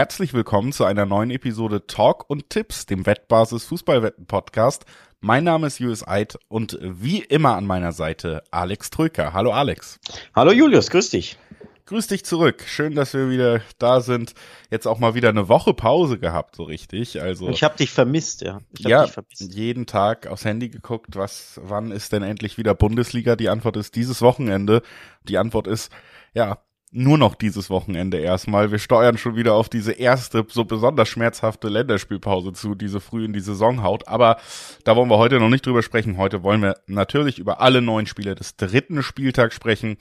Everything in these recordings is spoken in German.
herzlich willkommen zu einer neuen Episode Talk und Tipps, dem Wettbasis Fußballwetten Podcast. Mein Name ist Julius Eid und wie immer an meiner Seite Alex Trücker. Hallo Alex. Hallo Julius, grüß dich. Grüß dich zurück. Schön, dass wir wieder da sind. Jetzt auch mal wieder eine Woche Pause gehabt, so richtig. Also ich habe dich vermisst, ja. Ich ja, vermisst. jeden Tag aufs Handy geguckt, was, wann ist denn endlich wieder Bundesliga? Die Antwort ist dieses Wochenende. Die Antwort ist ja nur noch dieses Wochenende erstmal. Wir steuern schon wieder auf diese erste, so besonders schmerzhafte Länderspielpause zu, die so früh in die Saison haut. Aber da wollen wir heute noch nicht drüber sprechen. Heute wollen wir natürlich über alle neun Spiele des dritten Spieltags sprechen.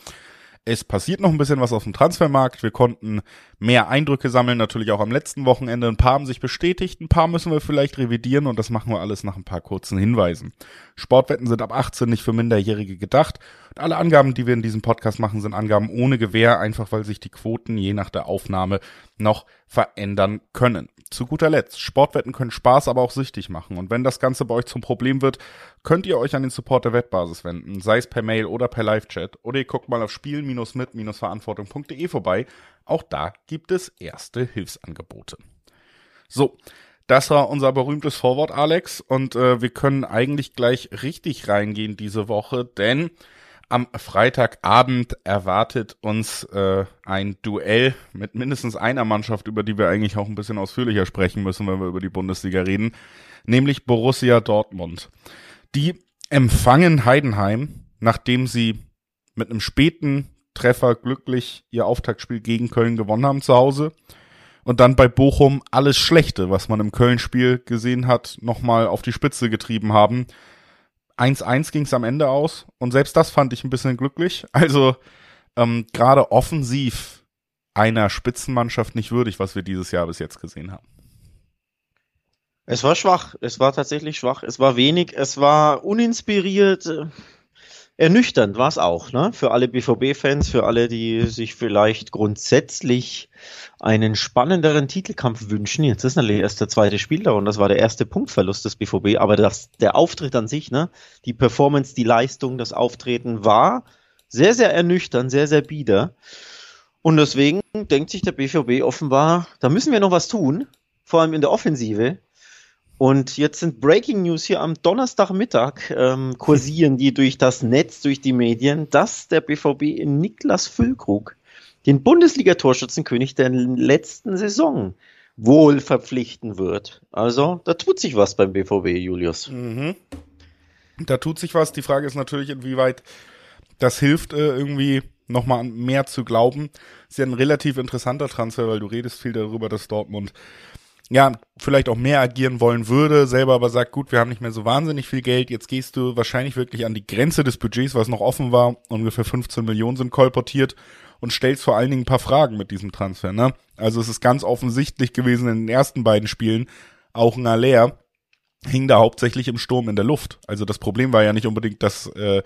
Es passiert noch ein bisschen was auf dem Transfermarkt. Wir konnten mehr Eindrücke sammeln, natürlich auch am letzten Wochenende. Ein paar haben sich bestätigt, ein paar müssen wir vielleicht revidieren und das machen wir alles nach ein paar kurzen Hinweisen. Sportwetten sind ab 18 nicht für Minderjährige gedacht. Alle Angaben, die wir in diesem Podcast machen, sind Angaben ohne Gewähr, einfach weil sich die Quoten je nach der Aufnahme noch verändern können. Zu guter Letzt, Sportwetten können Spaß, aber auch süchtig machen. Und wenn das Ganze bei euch zum Problem wird, könnt ihr euch an den Support der Wettbasis wenden, sei es per Mail oder per Live-Chat. Oder ihr guckt mal auf spielen-mit-verantwortung.de vorbei. Auch da gibt es erste Hilfsangebote. So, das war unser berühmtes Vorwort, Alex. Und äh, wir können eigentlich gleich richtig reingehen diese Woche, denn am Freitagabend erwartet uns äh, ein Duell mit mindestens einer Mannschaft, über die wir eigentlich auch ein bisschen ausführlicher sprechen müssen, wenn wir über die Bundesliga reden, nämlich Borussia Dortmund. Die empfangen Heidenheim, nachdem sie mit einem späten Treffer glücklich ihr Auftaktspiel gegen Köln gewonnen haben zu Hause und dann bei Bochum alles Schlechte, was man im Köln-Spiel gesehen hat, nochmal auf die Spitze getrieben haben 1-1 ging es am Ende aus und selbst das fand ich ein bisschen glücklich. Also ähm, gerade offensiv einer Spitzenmannschaft nicht würdig, was wir dieses Jahr bis jetzt gesehen haben. Es war schwach, es war tatsächlich schwach, es war wenig, es war uninspiriert. Ernüchternd war es auch, ne? Für alle BVB-Fans, für alle, die sich vielleicht grundsätzlich einen spannenderen Titelkampf wünschen. Jetzt ist natürlich erst der zweite Spieltag und das war der erste Punktverlust des BVB, aber das, der Auftritt an sich, ne? Die Performance, die Leistung, das Auftreten war sehr, sehr ernüchternd, sehr, sehr bieder. Und deswegen denkt sich der BVB offenbar, da müssen wir noch was tun, vor allem in der Offensive. Und jetzt sind Breaking News hier am Donnerstagmittag, ähm, kursieren die durch das Netz, durch die Medien, dass der BVB in Niklas Füllkrug, den Bundesliga-Torschützenkönig der letzten Saison, wohl verpflichten wird. Also, da tut sich was beim BVB, Julius. Mhm. Da tut sich was. Die Frage ist natürlich, inwieweit das hilft, äh, irgendwie nochmal mehr zu glauben. Ist ja ein relativ interessanter Transfer, weil du redest viel darüber, dass Dortmund ja, vielleicht auch mehr agieren wollen würde, selber aber sagt, gut, wir haben nicht mehr so wahnsinnig viel Geld, jetzt gehst du wahrscheinlich wirklich an die Grenze des Budgets, was noch offen war, ungefähr 15 Millionen sind kolportiert und stellst vor allen Dingen ein paar Fragen mit diesem Transfer, ne? Also es ist ganz offensichtlich gewesen in den ersten beiden Spielen, auch ein Aller hing da hauptsächlich im Sturm in der Luft. Also das Problem war ja nicht unbedingt, dass äh,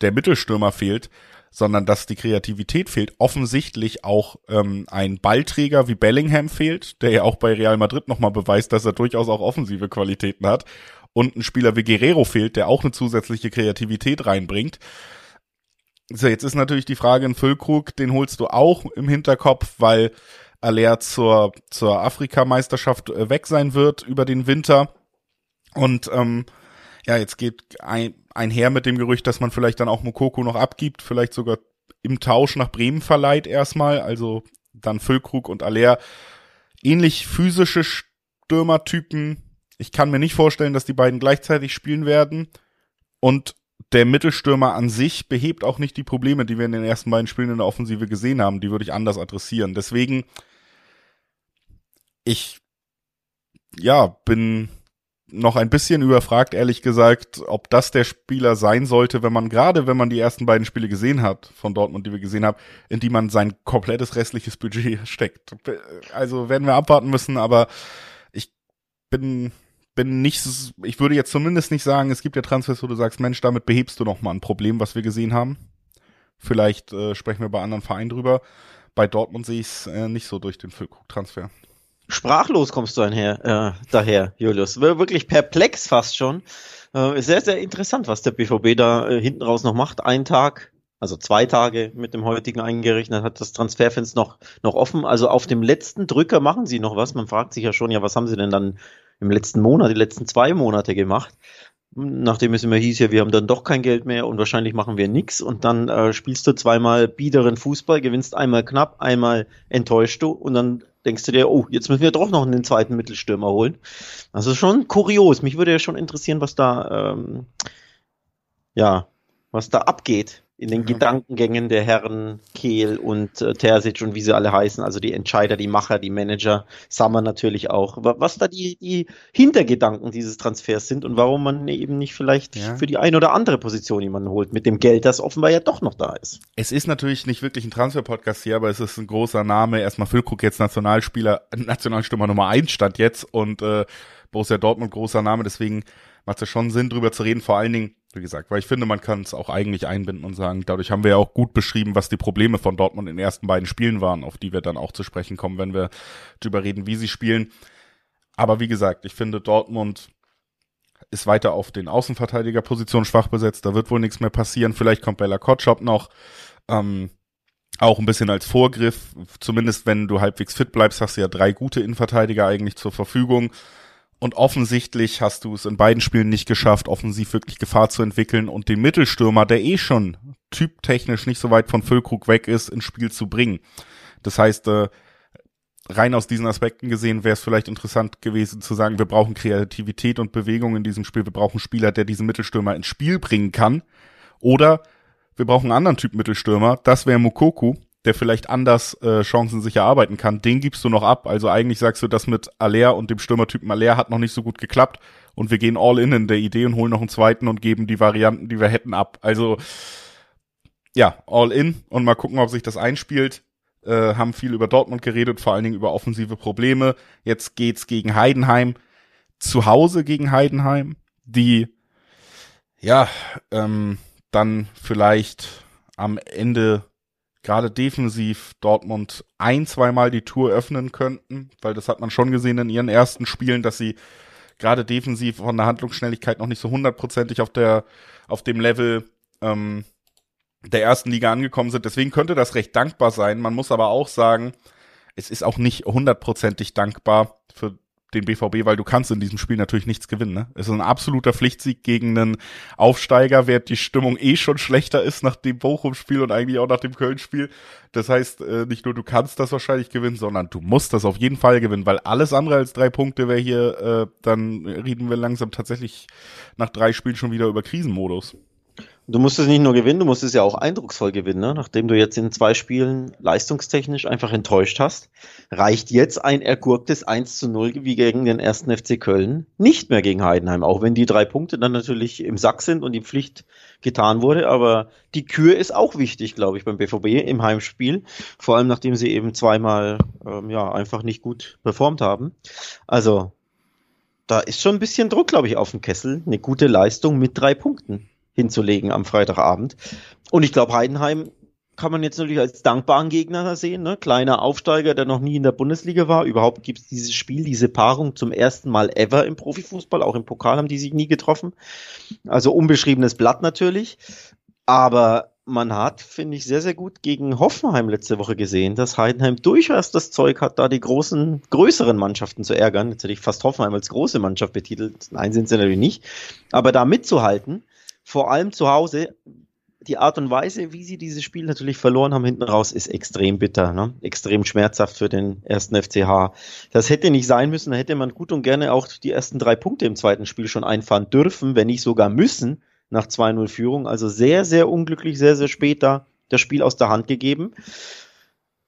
der Mittelstürmer fehlt, sondern dass die Kreativität fehlt. Offensichtlich auch ähm, ein Ballträger wie Bellingham fehlt, der ja auch bei Real Madrid nochmal beweist, dass er durchaus auch offensive Qualitäten hat. Und ein Spieler wie Guerrero fehlt, der auch eine zusätzliche Kreativität reinbringt. So, jetzt ist natürlich die Frage in Füllkrug, den holst du auch im Hinterkopf, weil Aller zur, zur Afrikameisterschaft äh, weg sein wird über den Winter. Und ähm, ja, jetzt geht ein, einher mit dem Gerücht, dass man vielleicht dann auch Mokoko noch abgibt, vielleicht sogar im Tausch nach Bremen verleiht erstmal, also dann Füllkrug und Aller. Ähnlich physische Stürmertypen. Ich kann mir nicht vorstellen, dass die beiden gleichzeitig spielen werden. Und der Mittelstürmer an sich behebt auch nicht die Probleme, die wir in den ersten beiden Spielen in der Offensive gesehen haben. Die würde ich anders adressieren. Deswegen, ich, ja, bin noch ein bisschen überfragt, ehrlich gesagt, ob das der Spieler sein sollte, wenn man gerade, wenn man die ersten beiden Spiele gesehen hat von Dortmund, die wir gesehen haben, in die man sein komplettes restliches Budget steckt. Also werden wir abwarten müssen, aber ich bin bin nicht, ich würde jetzt zumindest nicht sagen, es gibt ja Transfers, wo du sagst, Mensch, damit behebst du noch mal ein Problem, was wir gesehen haben. Vielleicht äh, sprechen wir bei anderen Vereinen drüber. Bei Dortmund sehe ich es äh, nicht so durch den Füllkrug-Transfer. Sprachlos kommst du einher, äh, daher, Julius. Wirklich perplex fast schon. Äh, sehr, sehr interessant, was der BVB da äh, hinten raus noch macht. Ein Tag also zwei Tage mit dem heutigen eingerechnet, hat das Transferfenster noch, noch offen. Also auf dem letzten Drücker machen sie noch was. Man fragt sich ja schon, ja, was haben sie denn dann im letzten Monat, die letzten zwei Monate gemacht? Nachdem es immer hieß, ja, wir haben dann doch kein Geld mehr und wahrscheinlich machen wir nix und dann äh, spielst du zweimal biederen Fußball, gewinnst einmal knapp, einmal enttäuscht du und dann denkst du dir, oh, jetzt müssen wir doch noch einen zweiten Mittelstürmer holen. Also schon kurios. Mich würde ja schon interessieren, was da, ähm, ja, was da abgeht in den mhm. Gedankengängen der Herren Kehl und äh, Terzic und wie sie alle heißen, also die Entscheider, die Macher, die Manager, Sammer natürlich auch, was da die, die Hintergedanken dieses Transfers sind und warum man eben nicht vielleicht ja. für die eine oder andere Position jemanden holt, mit dem Geld, das offenbar ja doch noch da ist. Es ist natürlich nicht wirklich ein Transfer-Podcast hier, aber es ist ein großer Name. Erstmal Füllkrug jetzt Nationalspieler, Nationalstürmer Nummer eins stand jetzt und äh, Borussia Dortmund großer Name, deswegen macht es schon Sinn, drüber zu reden, vor allen Dingen wie gesagt, weil ich finde, man kann es auch eigentlich einbinden und sagen, dadurch haben wir ja auch gut beschrieben, was die Probleme von Dortmund in den ersten beiden Spielen waren, auf die wir dann auch zu sprechen kommen, wenn wir drüber reden, wie sie spielen. Aber wie gesagt, ich finde, Dortmund ist weiter auf den Außenverteidigerpositionen schwach besetzt, da wird wohl nichts mehr passieren. Vielleicht kommt Bella Kotschop noch. Ähm, auch ein bisschen als Vorgriff, zumindest wenn du halbwegs fit bleibst, hast du ja drei gute Innenverteidiger eigentlich zur Verfügung. Und offensichtlich hast du es in beiden Spielen nicht geschafft, offensiv wirklich Gefahr zu entwickeln und den Mittelstürmer, der eh schon typtechnisch nicht so weit von Füllkrug weg ist, ins Spiel zu bringen. Das heißt, äh, rein aus diesen Aspekten gesehen wäre es vielleicht interessant gewesen zu sagen, wir brauchen Kreativität und Bewegung in diesem Spiel, wir brauchen einen Spieler, der diesen Mittelstürmer ins Spiel bringen kann. Oder wir brauchen einen anderen Typ Mittelstürmer, das wäre Mukoku, der vielleicht anders äh, Chancen sich erarbeiten kann, den gibst du noch ab. Also eigentlich sagst du, das mit Aller und dem Stürmertypen Aller hat noch nicht so gut geklappt und wir gehen all in in der Idee und holen noch einen zweiten und geben die Varianten, die wir hätten, ab. Also ja, all in und mal gucken, ob sich das einspielt. Äh, haben viel über Dortmund geredet, vor allen Dingen über offensive Probleme. Jetzt geht's gegen Heidenheim, zu Hause gegen Heidenheim, die ja ähm, dann vielleicht am Ende gerade defensiv Dortmund ein, zweimal die Tour öffnen könnten, weil das hat man schon gesehen in ihren ersten Spielen, dass sie gerade defensiv von der Handlungsschnelligkeit noch nicht so hundertprozentig auf der, auf dem Level ähm, der ersten Liga angekommen sind. Deswegen könnte das recht dankbar sein. Man muss aber auch sagen, es ist auch nicht hundertprozentig dankbar für den BVB, weil du kannst in diesem Spiel natürlich nichts gewinnen. Ne? Es ist ein absoluter Pflichtsieg gegen einen Aufsteiger, während die Stimmung eh schon schlechter ist nach dem Bochum-Spiel und eigentlich auch nach dem Köln-Spiel. Das heißt, äh, nicht nur du kannst das wahrscheinlich gewinnen, sondern du musst das auf jeden Fall gewinnen, weil alles andere als drei Punkte wäre hier, äh, dann reden wir langsam tatsächlich nach drei Spielen schon wieder über Krisenmodus. Du musst es nicht nur gewinnen, du musst es ja auch eindrucksvoll gewinnen, ne? nachdem du jetzt in zwei Spielen leistungstechnisch einfach enttäuscht hast. Reicht jetzt ein ergurktes 1 zu 0 wie gegen den ersten FC Köln nicht mehr gegen Heidenheim, auch wenn die drei Punkte dann natürlich im Sack sind und die Pflicht getan wurde. Aber die Kür ist auch wichtig, glaube ich, beim BVB im Heimspiel. Vor allem nachdem sie eben zweimal ähm, ja einfach nicht gut performt haben. Also da ist schon ein bisschen Druck, glaube ich, auf dem Kessel. Eine gute Leistung mit drei Punkten hinzulegen am Freitagabend. Und ich glaube, Heidenheim kann man jetzt natürlich als dankbaren Gegner sehen. Ne? Kleiner Aufsteiger, der noch nie in der Bundesliga war. Überhaupt gibt es dieses Spiel, diese Paarung zum ersten Mal ever im Profifußball. Auch im Pokal haben die sich nie getroffen. Also unbeschriebenes Blatt natürlich. Aber man hat, finde ich, sehr, sehr gut gegen Hoffenheim letzte Woche gesehen, dass Heidenheim durchaus das Zeug hat, da die großen, größeren Mannschaften zu ärgern. Jetzt hätte ich fast Hoffenheim als große Mannschaft betitelt. Nein, sind sie natürlich nicht. Aber da mitzuhalten, vor allem zu Hause, die Art und Weise, wie sie dieses Spiel natürlich verloren haben hinten raus, ist extrem bitter, ne? extrem schmerzhaft für den ersten FCH. Das hätte nicht sein müssen, da hätte man gut und gerne auch die ersten drei Punkte im zweiten Spiel schon einfahren dürfen, wenn nicht sogar müssen, nach 2-0 Führung. Also sehr, sehr unglücklich, sehr, sehr spät da das Spiel aus der Hand gegeben.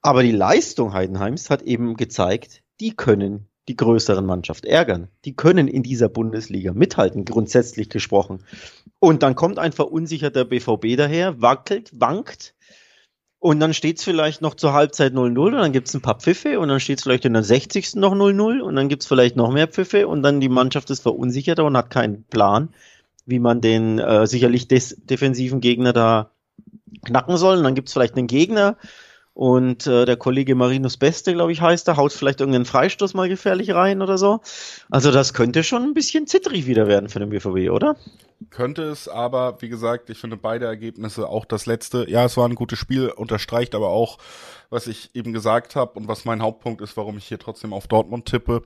Aber die Leistung Heidenheims hat eben gezeigt, die können die größeren Mannschaft ärgern. Die können in dieser Bundesliga mithalten, grundsätzlich gesprochen. Und dann kommt ein verunsicherter BVB daher, wackelt, wankt. Und dann steht's vielleicht noch zur Halbzeit 0-0 und dann gibt's ein paar Pfiffe und dann steht's vielleicht in der 60. noch 0-0 und dann gibt's vielleicht noch mehr Pfiffe und dann die Mannschaft ist verunsicherter und hat keinen Plan, wie man den äh, sicherlich des defensiven Gegner da knacken soll. Und dann gibt's vielleicht einen Gegner, Und äh, der Kollege Marinus Beste, glaube ich, heißt er, haut vielleicht irgendeinen Freistoß mal gefährlich rein oder so. Also das könnte schon ein bisschen zittrig wieder werden für den BVB, oder? Könnte es, aber wie gesagt, ich finde beide Ergebnisse, auch das letzte, ja, es war ein gutes Spiel, unterstreicht aber auch, was ich eben gesagt habe und was mein Hauptpunkt ist, warum ich hier trotzdem auf Dortmund tippe.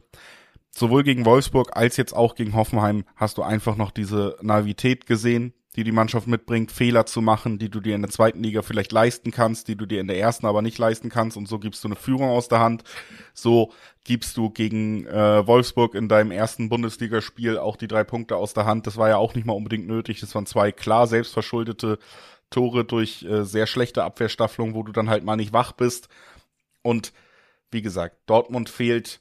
Sowohl gegen Wolfsburg als jetzt auch gegen Hoffenheim hast du einfach noch diese Naivität gesehen, die die Mannschaft mitbringt, Fehler zu machen, die du dir in der zweiten Liga vielleicht leisten kannst, die du dir in der ersten aber nicht leisten kannst und so gibst du eine Führung aus der Hand. So gibst du gegen äh, Wolfsburg in deinem ersten Bundesligaspiel auch die drei Punkte aus der Hand. Das war ja auch nicht mal unbedingt nötig. Das waren zwei klar selbstverschuldete Tore durch äh, sehr schlechte Abwehrstaffelung, wo du dann halt mal nicht wach bist. Und wie gesagt, Dortmund fehlt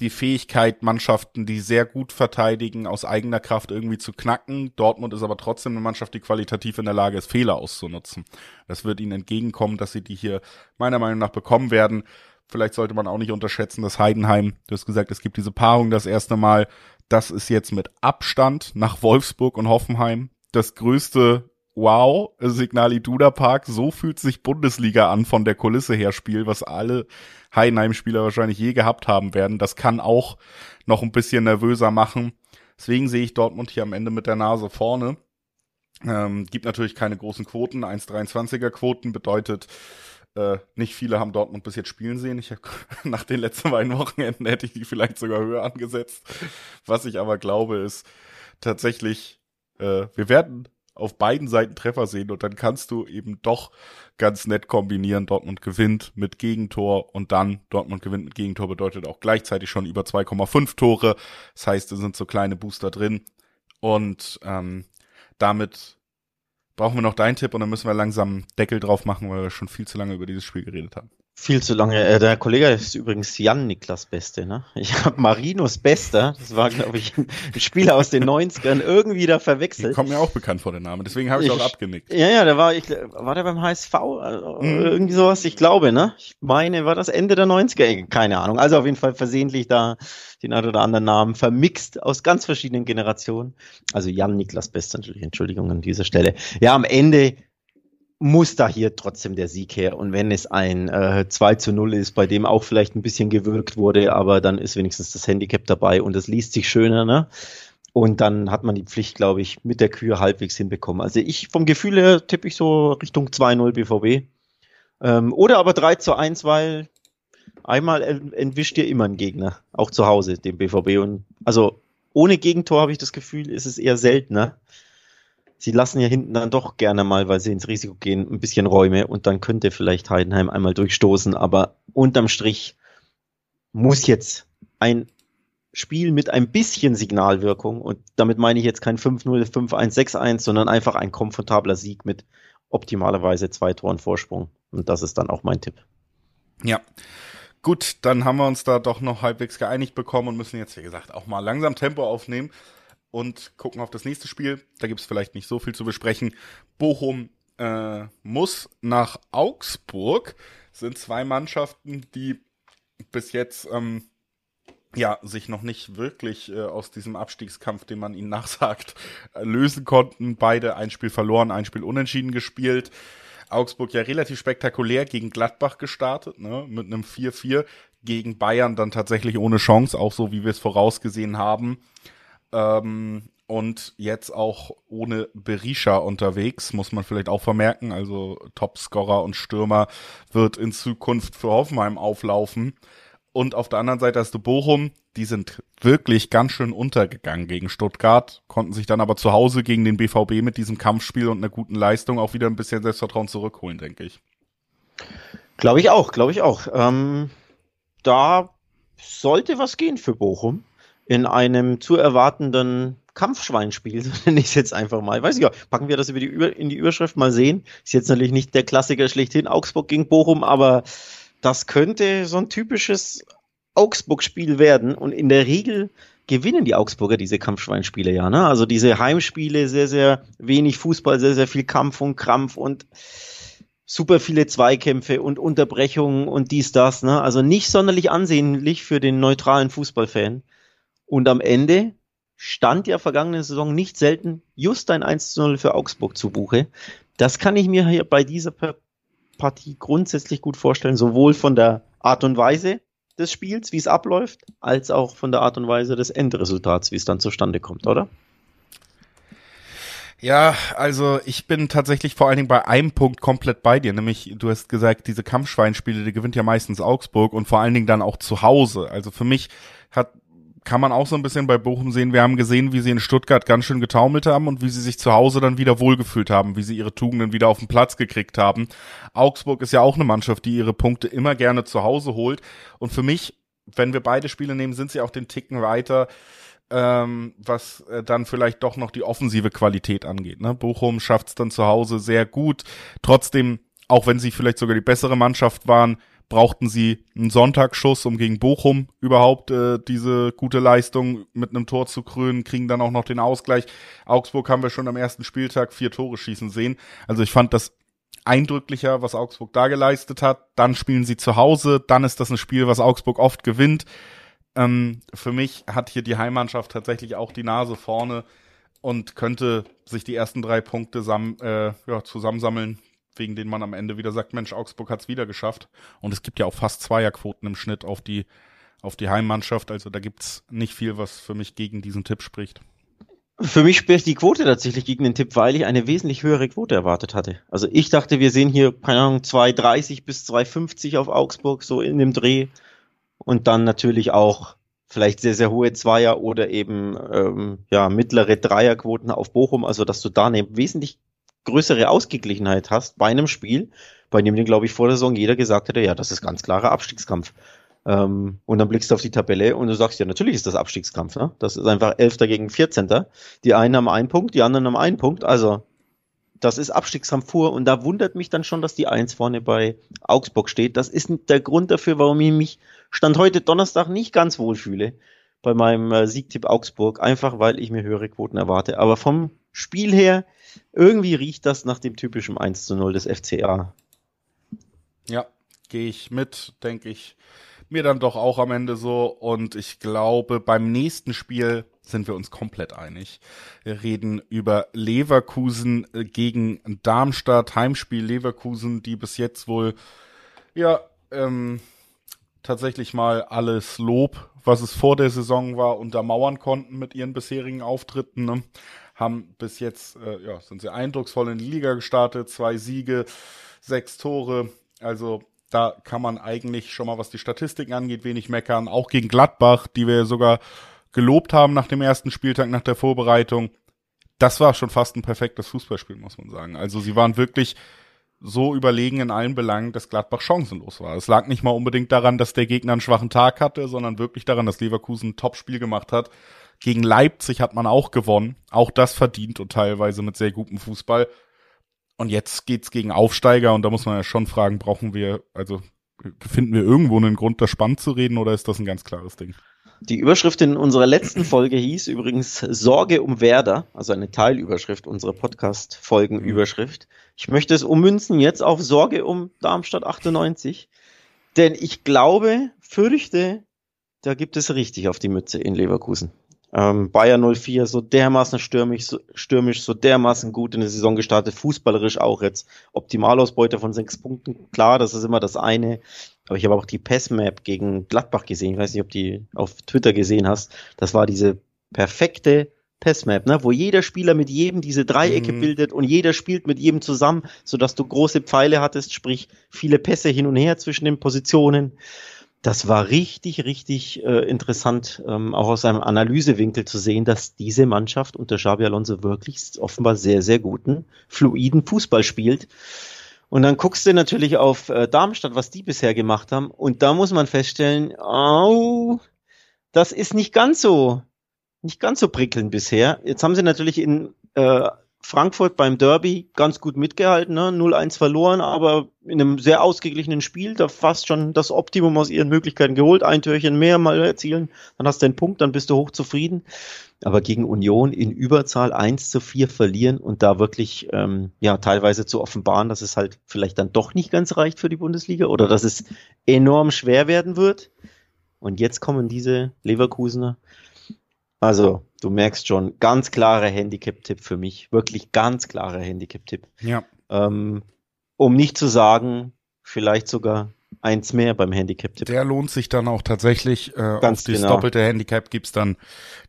die Fähigkeit, Mannschaften, die sehr gut verteidigen, aus eigener Kraft irgendwie zu knacken. Dortmund ist aber trotzdem eine Mannschaft, die qualitativ in der Lage ist, Fehler auszunutzen. Das wird ihnen entgegenkommen, dass sie die hier meiner Meinung nach bekommen werden. Vielleicht sollte man auch nicht unterschätzen, dass Heidenheim, du hast gesagt, es gibt diese Paarung das erste Mal. Das ist jetzt mit Abstand nach Wolfsburg und Hoffenheim das größte wow, Signal Iduna Park, so fühlt sich Bundesliga an von der Kulisse her Spiel, was alle Heidenheim-Spieler wahrscheinlich je gehabt haben werden. Das kann auch noch ein bisschen nervöser machen. Deswegen sehe ich Dortmund hier am Ende mit der Nase vorne. Ähm, gibt natürlich keine großen Quoten. 1,23er Quoten bedeutet, äh, nicht viele haben Dortmund bis jetzt spielen sehen. Ich hab, nach den letzten beiden Wochenenden hätte ich die vielleicht sogar höher angesetzt. Was ich aber glaube, ist tatsächlich, äh, wir werden auf beiden Seiten Treffer sehen und dann kannst du eben doch ganz nett kombinieren. Dortmund gewinnt mit Gegentor und dann Dortmund gewinnt mit Gegentor bedeutet auch gleichzeitig schon über 2,5 Tore. Das heißt, es sind so kleine Booster drin und ähm, damit brauchen wir noch deinen Tipp und dann müssen wir langsam Deckel drauf machen, weil wir schon viel zu lange über dieses Spiel geredet haben. Viel zu lange. Äh, der Kollege ist übrigens Jan Niklas Beste, ne? Ich habe Marinos Bester, das war, glaube ich, ein Spieler aus den 90ern, irgendwie da verwechselt. Kommt mir auch bekannt vor den Namen, deswegen habe ich, ich auch abgenickt. Ja, ja, der war, ich, war der beim HSV? Mhm. Irgendwie sowas, ich glaube, ne? Ich meine, war das Ende der 90er? Keine Ahnung. Also auf jeden Fall versehentlich da den einen oder anderen Namen vermixt aus ganz verschiedenen Generationen. Also Jan Niklas Bester, natürlich, Entschuldigung an dieser Stelle. Ja, am Ende muss da hier trotzdem der Sieg her. Und wenn es ein äh, 2 zu 0 ist, bei dem auch vielleicht ein bisschen gewirkt wurde, aber dann ist wenigstens das Handicap dabei und es liest sich schöner, ne? Und dann hat man die Pflicht, glaube ich, mit der Kühe halbwegs hinbekommen. Also ich vom Gefühl her tippe ich so Richtung 2-0 BVB. Ähm, oder aber 3 zu 1, weil einmal entwischt ihr immer einen Gegner, auch zu Hause, dem BVB. Und also ohne Gegentor habe ich das Gefühl, ist es eher seltener sie lassen ja hinten dann doch gerne mal, weil sie ins Risiko gehen, ein bisschen Räume und dann könnte vielleicht Heidenheim einmal durchstoßen, aber unterm Strich muss jetzt ein Spiel mit ein bisschen Signalwirkung und damit meine ich jetzt kein 5-0, 5-1, 6-1, sondern einfach ein komfortabler Sieg mit optimalerweise zwei Toren Vorsprung. Und das ist dann auch mein Tipp. Ja. Gut, dann haben wir uns da doch noch halbwegs geeinigt bekommen und müssen jetzt, wie gesagt, auch mal langsam Tempo aufnehmen und gucken auf das nächste Spiel. Da gibt es vielleicht nicht so viel zu besprechen. Bochum äh, muss nach Augsburg. Sind zwei Mannschaften, die bis jetzt ähm, ja sich noch nicht wirklich äh, aus diesem Abstiegskampf, den man ihnen nachsagt, äh, lösen konnten. Beide ein Spiel verloren, ein Spiel unentschieden gespielt. Augsburg ja relativ spektakulär gegen Gladbach gestartet, ne, mit einem 4-4 gegen Bayern dann tatsächlich ohne Chance, auch so wie wir es vorausgesehen haben. Ähm, und jetzt auch ohne Berisha unterwegs, muss man vielleicht auch vermerken. Also Topscorer und Stürmer wird in Zukunft für Hoffenheim auflaufen. Und auf der anderen Seite hast du Bochum, die sind wirklich ganz schön untergegangen gegen Stuttgart, konnten sich dann aber zu Hause gegen den BVB mit diesem Kampfspiel und einer guten Leistung auch wieder ein bisschen Selbstvertrauen zurückholen, denke ich. Glaube ich auch, glaube ich auch. Ähm, da sollte was gehen für Bochum in einem zu erwartenden Kampfschweinspiel, so nenne ich es jetzt einfach mal. Weiß ich auch, packen wir das über die, in die Überschrift mal sehen. Ist jetzt natürlich nicht der Klassiker schlechthin, Augsburg gegen Bochum, aber das könnte so ein typisches Augsburg-Spiel werden. Und in der Regel gewinnen die Augsburger diese Kampfschweinspiele ja. Ne? Also diese Heimspiele, sehr, sehr wenig Fußball, sehr, sehr viel Kampf und Krampf und super viele Zweikämpfe und Unterbrechungen und dies, das. Ne? Also nicht sonderlich ansehnlich für den neutralen Fußballfan. Und am Ende stand ja vergangene Saison nicht selten just ein 1 zu 0 für Augsburg zu Buche. Das kann ich mir hier bei dieser Partie grundsätzlich gut vorstellen, sowohl von der Art und Weise des Spiels, wie es abläuft, als auch von der Art und Weise des Endresultats, wie es dann zustande kommt, oder? Ja, also ich bin tatsächlich vor allen Dingen bei einem Punkt komplett bei dir, nämlich du hast gesagt, diese Kampfschweinspiele, die gewinnt ja meistens Augsburg und vor allen Dingen dann auch zu Hause. Also für mich hat kann man auch so ein bisschen bei Bochum sehen. Wir haben gesehen, wie sie in Stuttgart ganz schön getaumelt haben und wie sie sich zu Hause dann wieder wohlgefühlt haben, wie sie ihre Tugenden wieder auf den Platz gekriegt haben. Augsburg ist ja auch eine Mannschaft, die ihre Punkte immer gerne zu Hause holt. Und für mich, wenn wir beide Spiele nehmen, sind sie auch den Ticken weiter ähm, was äh, dann vielleicht doch noch die offensive Qualität angeht. Ne? Bochum schafft es dann zu Hause sehr gut. Trotzdem, auch wenn sie vielleicht sogar die bessere Mannschaft waren, brauchten sie einen Sonntagsschuss, um gegen Bochum überhaupt äh, diese gute Leistung mit einem Tor zu krönen, kriegen dann auch noch den Ausgleich. Augsburg haben wir schon am ersten Spieltag vier Tore schießen sehen. Also ich fand das eindrücklicher, was Augsburg da geleistet hat. Dann spielen sie zu Hause, dann ist das ein Spiel, was Augsburg oft gewinnt. Ähm, für mich hat hier die Heimmannschaft tatsächlich auch die Nase vorne und könnte sich die ersten drei Punkte sam äh, ja, zusammensammeln, wegen denen man am Ende wieder sagt, Mensch, Augsburg hat's wieder geschafft. Und es gibt ja auch fast Zweierquoten im Schnitt auf die, auf die Heimmannschaft. Also da gibt's nicht viel, was für mich gegen diesen Tipp spricht. Für mich spricht die Quote tatsächlich gegen den Tipp, weil ich eine wesentlich höhere Quote erwartet hatte. Also ich dachte, wir sehen hier, keine Ahnung, 2,30 bis 2,50 auf Augsburg, so in dem Dreh und dann natürlich auch vielleicht sehr, sehr hohe Zweier oder eben ähm, ja, mittlere Dreierquoten auf Bochum, also dass du da eine wesentlich größere Ausgeglichenheit hast bei einem Spiel, bei dem glaube ich, vor der Saison jeder gesagt hätte, ja, das ist ganz klarer Abstiegskampf. Ähm, und dann blickst du auf die Tabelle und du sagst, ja, natürlich ist das Abstiegskampf. Ne? Das ist einfach Elfter gegen Vierzehnter. Die einen haben einen Punkt, die anderen haben einen Punkt. Also das ist Abstiegskampf pur und da wundert mich dann schon, dass die Eins vorne bei Augsburg steht. Das ist der Grund dafür, warum ich mich Stand heute Donnerstag nicht ganz wohl fühle bei meinem äh, Siegtipp Augsburg, einfach weil ich mir höhere Quoten erwarte. Aber vom Spiel her, irgendwie riecht das nach dem typischen 1 zu 0 des FCA. Ja, gehe ich mit, denke ich mir dann doch auch am Ende so. Und ich glaube, beim nächsten Spiel sind wir uns komplett einig. Wir reden über Leverkusen äh, gegen Darmstadt, Heimspiel Leverkusen, die bis jetzt wohl, ja, ähm, tatsächlich mal alles Lob, was es vor der Saison war, untermauern konnten mit ihren bisherigen Auftritten. Ne? Haben bis jetzt, äh, ja, sind sie eindrucksvoll in die Liga gestartet, zwei Siege, sechs Tore. Also da kann man eigentlich schon mal, was die Statistiken angeht, wenig meckern. Auch gegen Gladbach, die wir sogar gelobt haben nach dem ersten Spieltag, nach der Vorbereitung. Das war schon fast ein perfektes Fußballspiel, muss man sagen. Also sie waren wirklich so überlegen in allen Belangen, dass Gladbach chancenlos war. Es lag nicht mal unbedingt daran, dass der Gegner einen schwachen Tag hatte, sondern wirklich daran, dass Leverkusen ein Topspiel gemacht hat. Gegen Leipzig hat man auch gewonnen, auch das verdient und teilweise mit sehr gutem Fußball. Und jetzt geht's gegen Aufsteiger und da muss man ja schon fragen, brauchen wir, also finden wir irgendwo einen Grund, das spannend zu reden oder ist das ein ganz klares Ding? Die Überschrift in unserer letzten Folge hieß übrigens Sorge um Werder, also eine Teilüberschrift unserer Podcast-Folgenüberschrift. Ich möchte es ummünzen jetzt auf Sorge um Darmstadt 98, denn ich glaube, fürchte, da gibt es richtig auf die Mütze in Leverkusen. Ähm, Bayern 04 so dermaßen stürmisch, so, stürmisch, so dermaßen gut in der Saison gestartet, fußballerisch auch jetzt Optimalausbeute von sechs Punkten. Klar, das ist immer das eine. Aber ich habe auch die Passmap gegen Gladbach gesehen. Ich weiß nicht, ob die auf Twitter gesehen hast. Das war diese perfekte Passmap, ne, wo jeder Spieler mit jedem diese Dreiecke mhm. bildet und jeder spielt mit jedem zusammen, sodass du große Pfeile hattest, sprich viele Pässe hin und her zwischen den Positionen das war richtig, richtig äh, interessant, ähm, auch aus einem Analysewinkel zu sehen, dass diese Mannschaft unter Xabi Alonso wirklich offenbar sehr, sehr guten, fluiden Fußball spielt. Und dann guckst du natürlich auf äh, Darmstadt, was die bisher gemacht haben. Und da muss man feststellen, oh, das ist nicht ganz so, nicht ganz so prickelnd bisher. Jetzt haben sie natürlich in äh, Frankfurt beim Derby ganz gut mitgehalten, ne? 0-1 verloren, aber in einem sehr ausgeglichenen Spiel, da fast schon das Optimum aus ihren Möglichkeiten geholt, ein Türchen mehr mal erzielen, dann hast du den Punkt, dann bist du hoch zufrieden. Aber gegen Union in Überzahl 1 zu 4 verlieren und da wirklich ähm, ja teilweise zu offenbaren, dass es halt vielleicht dann doch nicht ganz reicht für die Bundesliga oder dass es enorm schwer werden wird. Und jetzt kommen diese Leverkusener also, du merkst schon, ganz klarer Handicap-Tipp für mich. Wirklich ganz klarer Handicap-Tipp. Ja. Ähm, um nicht zu sagen, vielleicht sogar eins mehr beim Handicap-Tipp. Der lohnt sich dann auch tatsächlich. Äh, Ganz auf das genau. doppelte Handicap gibt's dann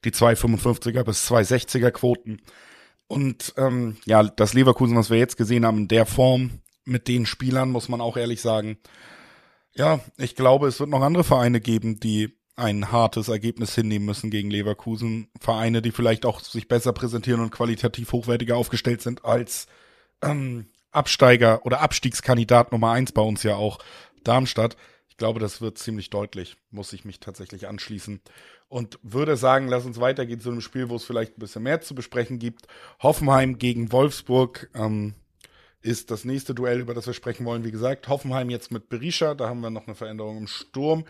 die 2,55er bis 2,60er Quoten. Und ähm, ja, das Leverkusen, was wir jetzt gesehen haben, in der Form mit den Spielern, muss man auch ehrlich sagen, ja, ich glaube, es wird noch andere Vereine geben, die ein hartes Ergebnis hinnehmen müssen gegen Leverkusen. Vereine, die vielleicht auch sich besser präsentieren und qualitativ hochwertiger aufgestellt sind als ähm, Absteiger oder Abstiegskandidat Nummer eins bei uns ja auch Darmstadt. Ich glaube, das wird ziemlich deutlich, muss ich mich tatsächlich anschließen. Und würde sagen, lass uns weitergehen zu einem Spiel, wo es vielleicht ein bisschen mehr zu besprechen gibt. Hoffenheim gegen Wolfsburg ähm, ist das nächste Duell, über das wir sprechen wollen. Wie gesagt, Hoffenheim jetzt mit Berisha, da haben wir noch eine Veränderung im Sturm.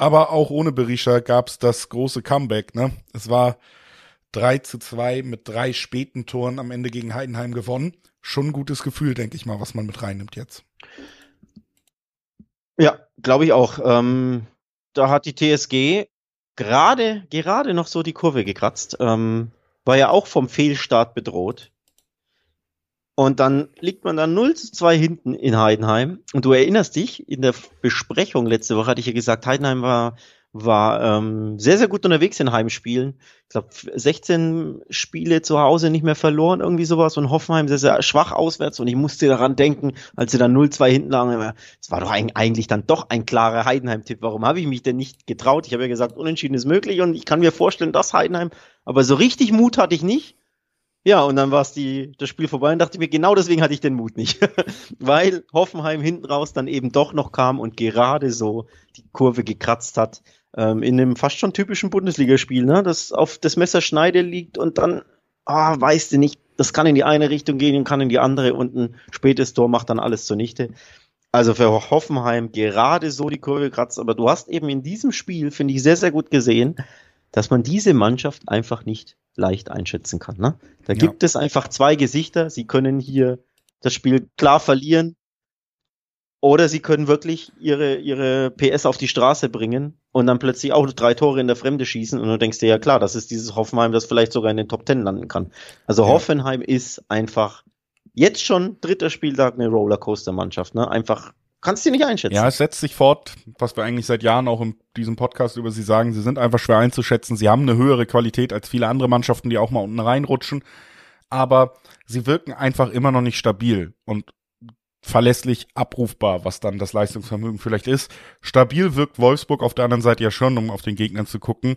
Aber auch ohne Berisha gab es das große Comeback. Ne? Es war 3 zu 2 mit drei späten Toren am Ende gegen Heidenheim gewonnen. Schon ein gutes Gefühl, denke ich mal, was man mit reinnimmt jetzt. Ja, glaube ich auch. Ähm, da hat die TSG gerade, gerade noch so die Kurve gekratzt. Ähm, war ja auch vom Fehlstart bedroht. Und dann liegt man dann 0 zu 2 hinten in Heidenheim. Und du erinnerst dich, in der Besprechung letzte Woche hatte ich ja gesagt, Heidenheim war, war ähm, sehr, sehr gut unterwegs in Heimspielen. Ich glaube, 16 Spiele zu Hause nicht mehr verloren, irgendwie sowas. Und Hoffenheim sehr, sehr schwach auswärts. Und ich musste daran denken, als sie dann 0-2 hinten lagen, es war doch eigentlich dann doch ein klarer Heidenheim-Tipp. Warum habe ich mich denn nicht getraut? Ich habe ja gesagt, unentschieden ist möglich. Und ich kann mir vorstellen, dass Heidenheim, aber so richtig Mut hatte ich nicht. Ja, und dann war es das Spiel vorbei und dachte mir, genau deswegen hatte ich den Mut nicht. Weil Hoffenheim hinten raus dann eben doch noch kam und gerade so die Kurve gekratzt hat. Ähm, in einem fast schon typischen Bundesligaspiel, ne? Das auf das Messer Schneide liegt und dann, ah, weißt du nicht, das kann in die eine Richtung gehen und kann in die andere und ein spätes Tor macht dann alles zunichte. Also für Hoffenheim gerade so die Kurve gekratzt, aber du hast eben in diesem Spiel, finde ich, sehr, sehr gut gesehen, dass man diese Mannschaft einfach nicht leicht einschätzen kann. Ne? Da ja. gibt es einfach zwei Gesichter. Sie können hier das Spiel klar verlieren oder sie können wirklich ihre, ihre PS auf die Straße bringen und dann plötzlich auch drei Tore in der Fremde schießen und du denkst dir, ja klar, das ist dieses Hoffenheim, das vielleicht sogar in den Top Ten landen kann. Also ja. Hoffenheim ist einfach jetzt schon dritter Spieltag eine Rollercoaster-Mannschaft. Ne? Einfach kannst du nicht einschätzen. Ja, es setzt sich fort, was wir eigentlich seit Jahren auch in diesem Podcast über sie sagen. Sie sind einfach schwer einzuschätzen. Sie haben eine höhere Qualität als viele andere Mannschaften, die auch mal unten reinrutschen. Aber sie wirken einfach immer noch nicht stabil und verlässlich abrufbar, was dann das Leistungsvermögen vielleicht ist. Stabil wirkt Wolfsburg auf der anderen Seite ja schon, um auf den Gegner zu gucken.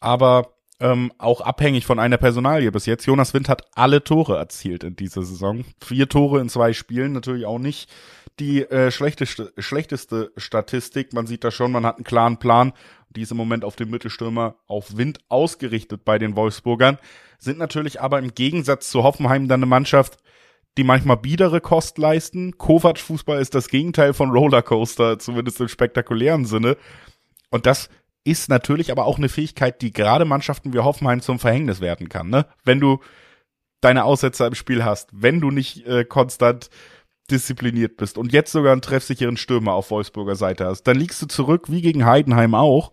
Aber ähm, auch abhängig von einer Personalie bis jetzt. Jonas Wind hat alle Tore erzielt in dieser Saison. Vier Tore in zwei Spielen, natürlich auch nicht die äh, schlechteste, schlechteste Statistik. Man sieht da schon, man hat einen klaren Plan. Die ist im Moment auf den Mittelstürmer auf Wind ausgerichtet bei den Wolfsburgern. Sind natürlich aber im Gegensatz zu Hoffenheim dann eine Mannschaft, die manchmal biedere Kost leisten. Kovac-Fußball ist das Gegenteil von Rollercoaster, zumindest im spektakulären Sinne. Und das ist natürlich aber auch eine Fähigkeit, die gerade Mannschaften wie Hoffenheim zum Verhängnis werden kann. Ne? Wenn du deine Aussetzer im Spiel hast, wenn du nicht äh, konstant diszipliniert bist und jetzt sogar einen treffsicheren Stürmer auf Wolfsburger Seite hast, dann liegst du zurück wie gegen Heidenheim auch.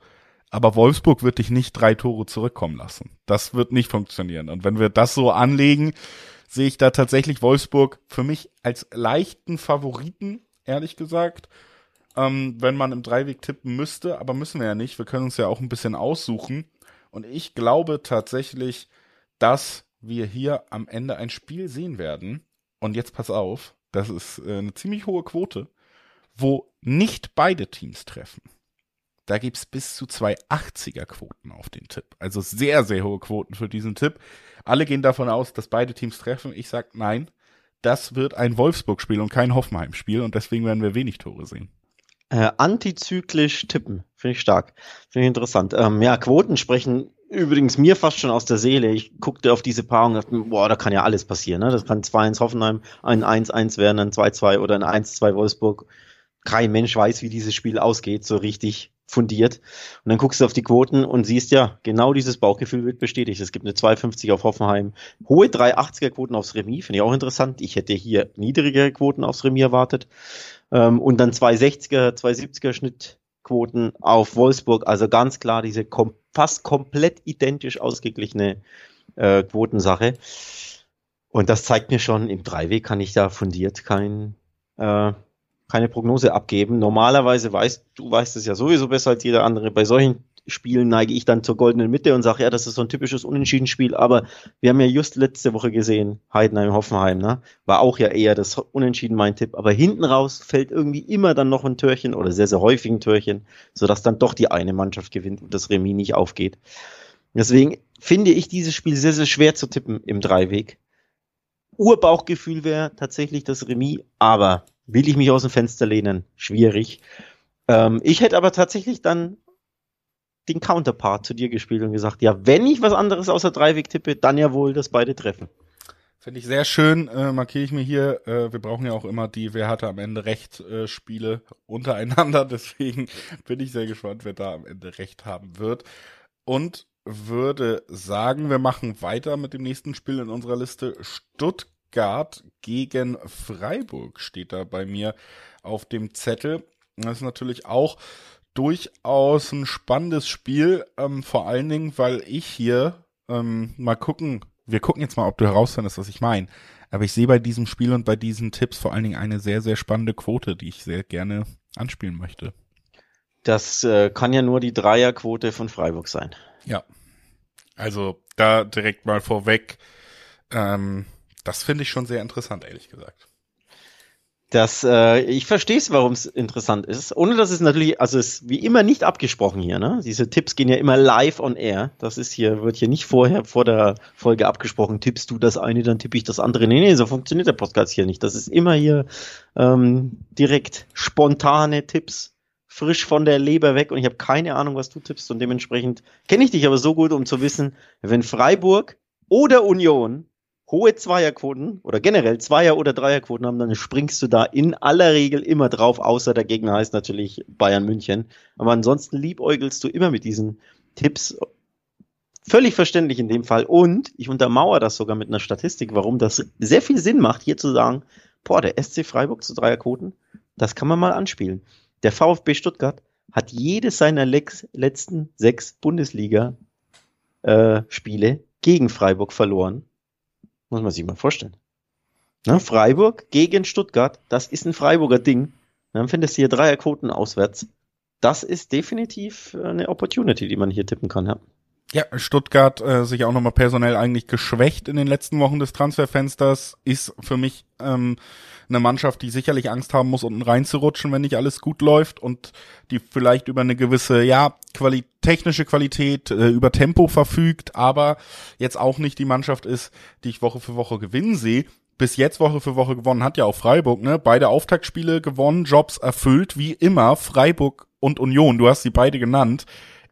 Aber Wolfsburg wird dich nicht drei Tore zurückkommen lassen. Das wird nicht funktionieren. Und wenn wir das so anlegen, sehe ich da tatsächlich Wolfsburg für mich als leichten Favoriten, ehrlich gesagt. Ähm, wenn man im Dreiweg tippen müsste, aber müssen wir ja nicht. Wir können uns ja auch ein bisschen aussuchen. Und ich glaube tatsächlich, dass wir hier am Ende ein Spiel sehen werden. Und jetzt pass auf, das ist äh, eine ziemlich hohe Quote, wo nicht beide Teams treffen. Da gibt's bis zu zwei 80er Quoten auf den Tipp. Also sehr, sehr hohe Quoten für diesen Tipp. Alle gehen davon aus, dass beide Teams treffen. Ich sag nein. Das wird ein Wolfsburg-Spiel und kein Hoffenheim-Spiel und deswegen werden wir wenig Tore sehen. Äh, antizyklisch tippen, finde ich stark, finde ich interessant. Ähm, ja, Quoten sprechen übrigens mir fast schon aus der Seele. Ich guckte auf diese Paarung und dachte, boah, da kann ja alles passieren. Ne? Das kann 2-1 Hoffenheim, ein 1-1 werden, ein 2-2 oder ein 1-2 Wolfsburg. Kein Mensch weiß, wie dieses Spiel ausgeht, so richtig fundiert. Und dann guckst du auf die Quoten und siehst ja, genau dieses Bauchgefühl wird bestätigt. Es gibt eine 2,50 auf Hoffenheim, hohe 3,80er Quoten aufs Remis, finde ich auch interessant. Ich hätte hier niedrigere Quoten aufs Remis erwartet. Ähm, und dann 2,60er, 2,70er Schnitt Quoten auf Wolfsburg. Also ganz klar diese kom fast komplett identisch ausgeglichene äh, Quotensache. Und das zeigt mir schon, im Dreiweg kann ich da fundiert kein, äh, keine Prognose abgeben. Normalerweise weißt du weißt es ja sowieso besser als jeder andere. Bei solchen Spielen neige ich dann zur goldenen Mitte und sage, ja, das ist so ein typisches Unentschieden-Spiel, aber wir haben ja just letzte Woche gesehen, Heidenheim, Hoffenheim, ne? War auch ja eher das Unentschieden mein Tipp, aber hinten raus fällt irgendwie immer dann noch ein Türchen oder sehr, sehr häufig ein Türchen, sodass dann doch die eine Mannschaft gewinnt und das Remis nicht aufgeht. Deswegen finde ich dieses Spiel sehr, sehr schwer zu tippen im Dreiweg. Urbauchgefühl wäre tatsächlich das Remis, aber will ich mich aus dem Fenster lehnen? Schwierig. Ähm, ich hätte aber tatsächlich dann den Counterpart zu dir gespielt und gesagt, ja, wenn ich was anderes außer Dreiweg tippe, dann ja wohl, dass beide treffen. Finde ich sehr schön, äh, markiere ich mir hier. Äh, wir brauchen ja auch immer die, wer hatte am Ende recht, äh, Spiele untereinander. Deswegen bin ich sehr gespannt, wer da am Ende recht haben wird. Und würde sagen, wir machen weiter mit dem nächsten Spiel in unserer Liste. Stuttgart gegen Freiburg steht da bei mir auf dem Zettel. Das ist natürlich auch durchaus ein spannendes Spiel, ähm, vor allen Dingen, weil ich hier ähm, mal gucken, wir gucken jetzt mal, ob du herausfindest, was ich meine. Aber ich sehe bei diesem Spiel und bei diesen Tipps vor allen Dingen eine sehr, sehr spannende Quote, die ich sehr gerne anspielen möchte. Das äh, kann ja nur die Dreierquote von Freiburg sein. Ja. Also da direkt mal vorweg. Ähm, das finde ich schon sehr interessant, ehrlich gesagt. Das, äh, ich verstehe es, warum es interessant ist. Ohne dass es natürlich, also es ist wie immer nicht abgesprochen hier, ne? Diese Tipps gehen ja immer live on air. Das ist hier, wird hier nicht vorher vor der Folge abgesprochen. Tippst du das eine, dann tippe ich das andere. Nee, nee, so funktioniert der Podcast hier nicht. Das ist immer hier ähm, direkt spontane Tipps, frisch von der Leber weg und ich habe keine Ahnung, was du tippst und dementsprechend kenne ich dich aber so gut, um zu wissen, wenn Freiburg oder Union hohe Zweierquoten oder generell Zweier- oder Dreierquoten haben, dann springst du da in aller Regel immer drauf, außer der Gegner heißt natürlich Bayern München. Aber ansonsten liebäugelst du immer mit diesen Tipps. Völlig verständlich in dem Fall. Und ich untermauere das sogar mit einer Statistik, warum das sehr viel Sinn macht, hier zu sagen, boah, der SC Freiburg zu Dreierquoten, das kann man mal anspielen. Der VfB Stuttgart hat jedes seiner letzten sechs Bundesliga-Spiele äh, gegen Freiburg verloren muss man sich mal vorstellen. Na, Freiburg gegen Stuttgart, das ist ein Freiburger Ding. Dann findest du hier Dreierquoten auswärts. Das ist definitiv eine Opportunity, die man hier tippen kann, ja. Ja, Stuttgart äh, sich auch nochmal personell eigentlich geschwächt in den letzten Wochen des Transferfensters, ist für mich ähm, eine Mannschaft, die sicherlich Angst haben muss, unten reinzurutschen, wenn nicht alles gut läuft und die vielleicht über eine gewisse, ja, Quali technische Qualität, äh, über Tempo verfügt, aber jetzt auch nicht die Mannschaft ist, die ich Woche für Woche gewinnen sehe. Bis jetzt Woche für Woche gewonnen hat ja auch Freiburg, ne? Beide Auftaktspiele gewonnen, Jobs erfüllt, wie immer, Freiburg und Union. Du hast sie beide genannt.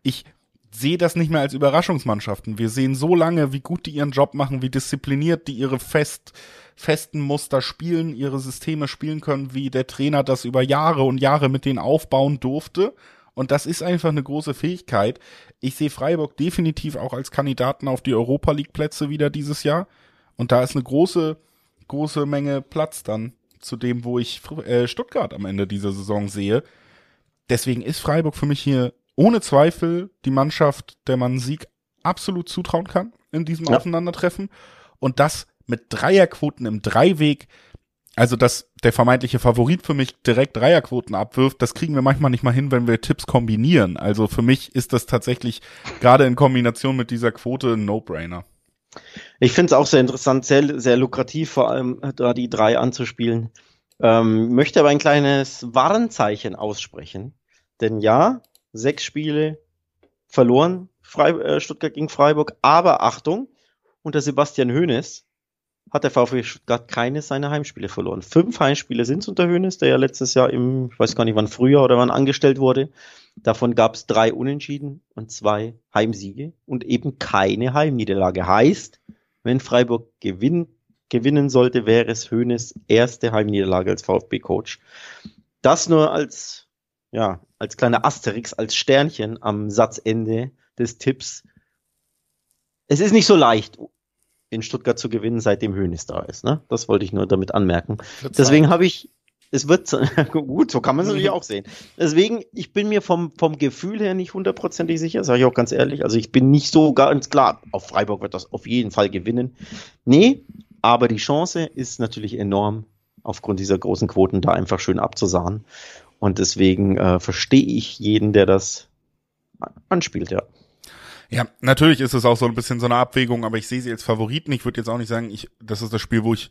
Ich sehe das nicht mehr als Überraschungsmannschaften. Wir sehen so lange, wie gut die ihren Job machen, wie diszipliniert die ihre fest, festen Muster spielen, ihre Systeme spielen können, wie der Trainer das über Jahre und Jahre mit denen aufbauen durfte. Und das ist einfach eine große Fähigkeit. Ich sehe Freiburg definitiv auch als Kandidaten auf die Europa League Plätze wieder dieses Jahr. Und da ist eine große, große Menge Platz dann zu dem, wo ich äh, Stuttgart am Ende dieser Saison sehe. Deswegen ist Freiburg für mich hier ohne Zweifel die Mannschaft, der man Sieg absolut zutrauen kann in diesem ja. Aufeinandertreffen. Und das mit Dreierquoten im Dreiweg, also dass der vermeintliche Favorit für mich direkt Dreierquoten abwirft, das kriegen wir manchmal nicht mal hin, wenn wir Tipps kombinieren. Also für mich ist das tatsächlich gerade in Kombination mit dieser Quote ein No-Brainer. Ich finde es auch sehr interessant, sehr, sehr lukrativ, vor allem da die drei anzuspielen. Ähm, möchte aber ein kleines Warnzeichen aussprechen. Denn ja, sechs Spiele verloren, Frei, äh, Stuttgart gegen Freiburg, aber Achtung, unter Sebastian Hoeneß hat der VfB Stuttgart keine seiner Heimspiele verloren. Fünf Heimspiele sind es unter Hoeneß, der ja letztes Jahr im, ich weiß gar nicht wann früher oder wann angestellt wurde. Davon gab es drei Unentschieden und zwei Heimsiege und eben keine Heimniederlage. Heißt, wenn Freiburg gewinn, gewinnen sollte, wäre es Hoeneß erste Heimniederlage als VfB-Coach. Das nur als ja, als kleiner Asterix, als Sternchen am Satzende des Tipps. Es ist nicht so leicht, in Stuttgart zu gewinnen, seitdem Hönes da ist. Ne? Das wollte ich nur damit anmerken. Deswegen habe ich, es wird gut, so kann man es natürlich auch sehen. Deswegen, ich bin mir vom, vom Gefühl her nicht hundertprozentig sicher, sage ich auch ganz ehrlich. Also ich bin nicht so ganz klar, auf Freiburg wird das auf jeden Fall gewinnen. Nee, aber die Chance ist natürlich enorm, aufgrund dieser großen Quoten da einfach schön abzusahen. Und deswegen äh, verstehe ich jeden, der das anspielt, ja. Ja, natürlich ist es auch so ein bisschen so eine Abwägung, aber ich sehe sie als Favoriten. Ich würde jetzt auch nicht sagen, ich, das ist das Spiel, wo ich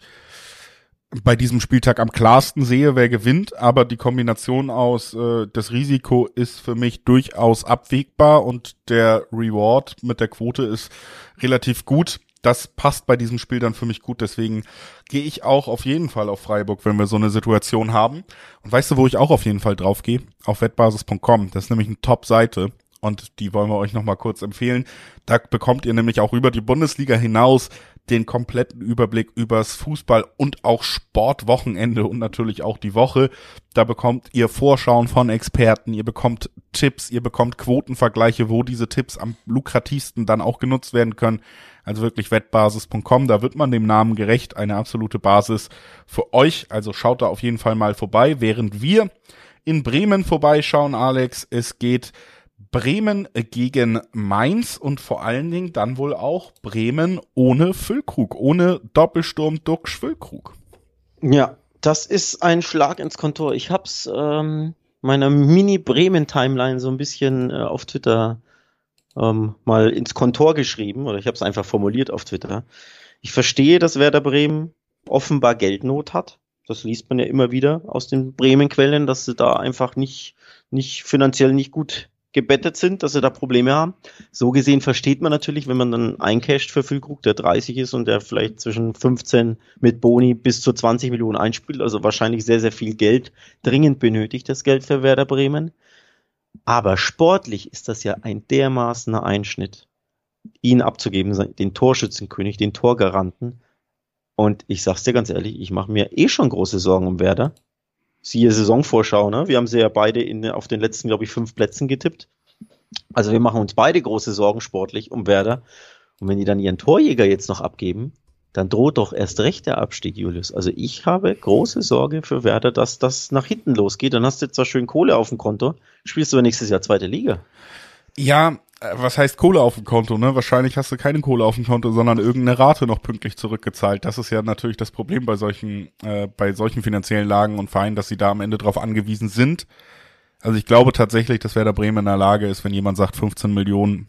bei diesem Spieltag am klarsten sehe, wer gewinnt, aber die Kombination aus äh, das Risiko ist für mich durchaus abwägbar und der Reward mit der Quote ist relativ gut. Das passt bei diesem Spiel dann für mich gut, deswegen gehe ich auch auf jeden Fall auf Freiburg, wenn wir so eine Situation haben. Und weißt du, wo ich auch auf jeden Fall drauf gehe? Auf wettbasis.com. Das ist nämlich eine Top-Seite und die wollen wir euch nochmal kurz empfehlen. Da bekommt ihr nämlich auch über die Bundesliga hinaus den kompletten Überblick übers Fußball und auch Sportwochenende und natürlich auch die Woche. Da bekommt ihr Vorschauen von Experten, ihr bekommt Tipps, ihr bekommt Quotenvergleiche, wo diese Tipps am lukrativsten dann auch genutzt werden können. Also wirklich wettbasis.com, da wird man dem Namen gerecht, eine absolute Basis für euch. Also schaut da auf jeden Fall mal vorbei, während wir in Bremen vorbeischauen, Alex. Es geht Bremen gegen Mainz und vor allen Dingen dann wohl auch Bremen ohne Füllkrug, ohne Doppelsturm Duck Füllkrug. Ja, das ist ein Schlag ins Kontor. Ich hab's ähm, meiner Mini-Bremen-Timeline so ein bisschen äh, auf Twitter ähm, mal ins Kontor geschrieben oder ich habe es einfach formuliert auf Twitter. Ich verstehe, dass Werder Bremen offenbar Geldnot hat. Das liest man ja immer wieder aus den Bremen-Quellen, dass sie da einfach nicht, nicht finanziell nicht gut gebettet sind, dass sie da Probleme haben. So gesehen versteht man natürlich, wenn man dann eincasht für Füllkrug, der 30 ist und der vielleicht zwischen 15 mit Boni bis zu 20 Millionen einspielt, also wahrscheinlich sehr, sehr viel Geld, dringend benötigt das Geld für Werder Bremen. Aber sportlich ist das ja ein dermaßener Einschnitt, ihn abzugeben, den Torschützenkönig, den Torgaranten. Und ich sag's dir ganz ehrlich, ich mache mir eh schon große Sorgen um Werder siehe Saisonvorschau, ne? Wir haben sie ja beide in, auf den letzten, glaube ich, fünf Plätzen getippt. Also wir machen uns beide große Sorgen sportlich um Werder. Und wenn die dann ihren Torjäger jetzt noch abgeben, dann droht doch erst recht der Abstieg, Julius. Also ich habe große Sorge für Werder, dass das nach hinten losgeht. Dann hast du zwar schön Kohle auf dem Konto, spielst du aber nächstes Jahr zweite Liga. Ja, äh, was heißt Kohle auf dem Konto, ne? Wahrscheinlich hast du keine Kohle auf dem Konto, sondern irgendeine Rate noch pünktlich zurückgezahlt. Das ist ja natürlich das Problem bei solchen, äh, bei solchen finanziellen Lagen und Vereinen, dass sie da am Ende drauf angewiesen sind. Also ich glaube tatsächlich, dass Werder Bremen in der Lage ist, wenn jemand sagt 15 Millionen,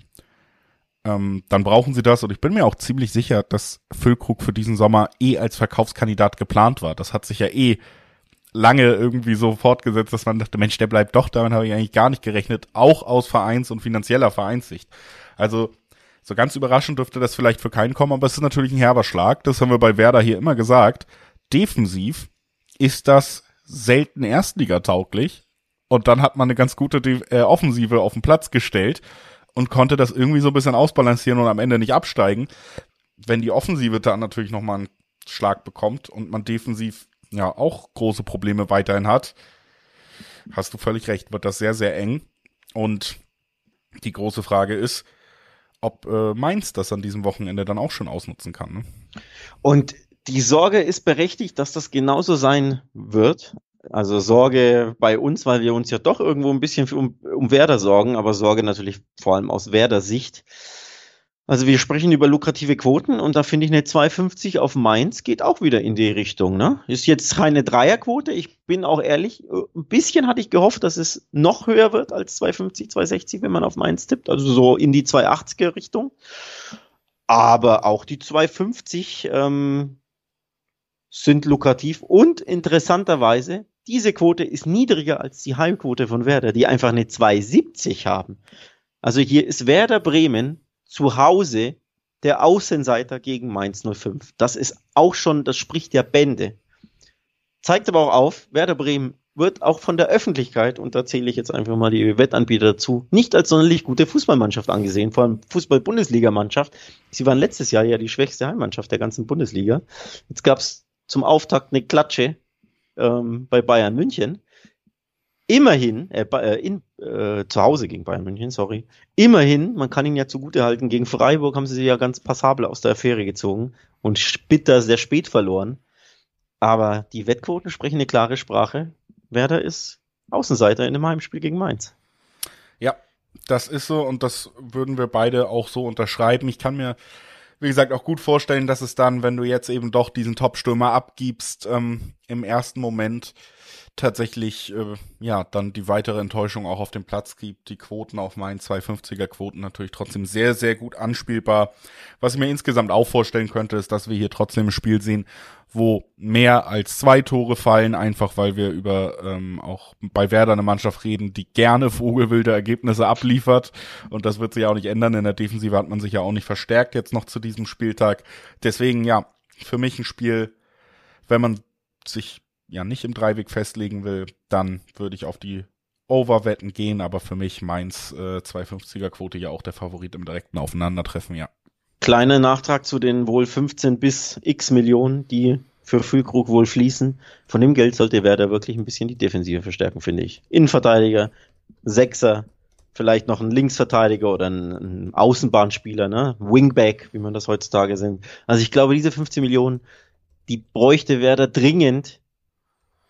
ähm, dann brauchen sie das. Und ich bin mir auch ziemlich sicher, dass Füllkrug für diesen Sommer eh als Verkaufskandidat geplant war. Das hat sich ja eh lange irgendwie so fortgesetzt, dass man dachte, Mensch, der bleibt doch, damit habe ich eigentlich gar nicht gerechnet, auch aus Vereins- und finanzieller Vereinssicht. Also so ganz überraschend dürfte das vielleicht für keinen kommen, aber es ist natürlich ein herber Schlag, das haben wir bei Werder hier immer gesagt. Defensiv ist das selten Erstligatauglich und dann hat man eine ganz gute äh, Offensive auf den Platz gestellt und konnte das irgendwie so ein bisschen ausbalancieren und am Ende nicht absteigen. Wenn die Offensive dann natürlich nochmal einen Schlag bekommt und man defensiv ja auch große Probleme weiterhin hat, hast du völlig recht, wird das sehr, sehr eng. Und die große Frage ist, ob äh, Mainz das an diesem Wochenende dann auch schon ausnutzen kann. Ne? Und die Sorge ist berechtigt, dass das genauso sein wird. Also Sorge bei uns, weil wir uns ja doch irgendwo ein bisschen um, um Werder sorgen, aber Sorge natürlich vor allem aus Werder Sicht. Also wir sprechen über lukrative Quoten und da finde ich eine 2,50 auf Mainz geht auch wieder in die Richtung. Ne? Ist jetzt keine Dreierquote. Ich bin auch ehrlich, ein bisschen hatte ich gehofft, dass es noch höher wird als 2,50, 2,60, wenn man auf Mainz tippt. Also so in die 2,80er Richtung. Aber auch die 2,50 ähm, sind lukrativ und interessanterweise, diese Quote ist niedriger als die Heimquote von Werder, die einfach eine 2,70 haben. Also hier ist Werder Bremen zu Hause der Außenseiter gegen Mainz 05. Das ist auch schon, das spricht ja Bände. Zeigt aber auch auf, Werder Bremen wird auch von der Öffentlichkeit, und da zähle ich jetzt einfach mal die Wettanbieter dazu, nicht als sonderlich gute Fußballmannschaft angesehen, vor allem Fußball-Bundesligamannschaft. Sie waren letztes Jahr ja die schwächste Heimmannschaft der ganzen Bundesliga. Jetzt gab es zum Auftakt eine Klatsche ähm, bei Bayern München immerhin, äh, äh, in, äh, zu Hause gegen Bayern München, sorry, immerhin, man kann ihn ja zugute halten, gegen Freiburg haben sie sich ja ganz passabel aus der Affäre gezogen und bitter sehr spät verloren. Aber die Wettquoten sprechen eine klare Sprache. Werder ist Außenseiter in dem Heimspiel gegen Mainz. Ja, das ist so und das würden wir beide auch so unterschreiben. Ich kann mir wie gesagt, auch gut vorstellen, dass es dann, wenn du jetzt eben doch diesen Top-Stürmer abgibst, ähm, im ersten Moment tatsächlich äh, ja dann die weitere Enttäuschung auch auf dem Platz gibt. Die Quoten auf meinen 250er Quoten natürlich trotzdem sehr, sehr gut anspielbar. Was ich mir insgesamt auch vorstellen könnte, ist, dass wir hier trotzdem ein Spiel sehen, wo mehr als zwei Tore fallen, einfach weil wir über ähm, auch bei Werder eine Mannschaft reden, die gerne vogelwilde Ergebnisse abliefert. Und das wird sich auch nicht ändern. In der Defensive hat man sich ja auch nicht verstärkt jetzt noch zu diesem Spieltag. Deswegen ja, für mich ein Spiel, wenn man sich ja nicht im Dreiweg festlegen will, dann würde ich auf die Overwetten gehen, aber für mich Mainz äh, 250er Quote ja auch der Favorit im direkten Aufeinandertreffen, ja. Kleiner Nachtrag zu den wohl 15 bis x Millionen, die für Füllkrug wohl fließen. Von dem Geld sollte Werder wirklich ein bisschen die Defensive verstärken, finde ich. Innenverteidiger, Sechser, vielleicht noch ein Linksverteidiger oder ein, Außenbahnspieler, ne? Wingback, wie man das heutzutage sind. Also ich glaube, diese 15 Millionen, die bräuchte Werder dringend,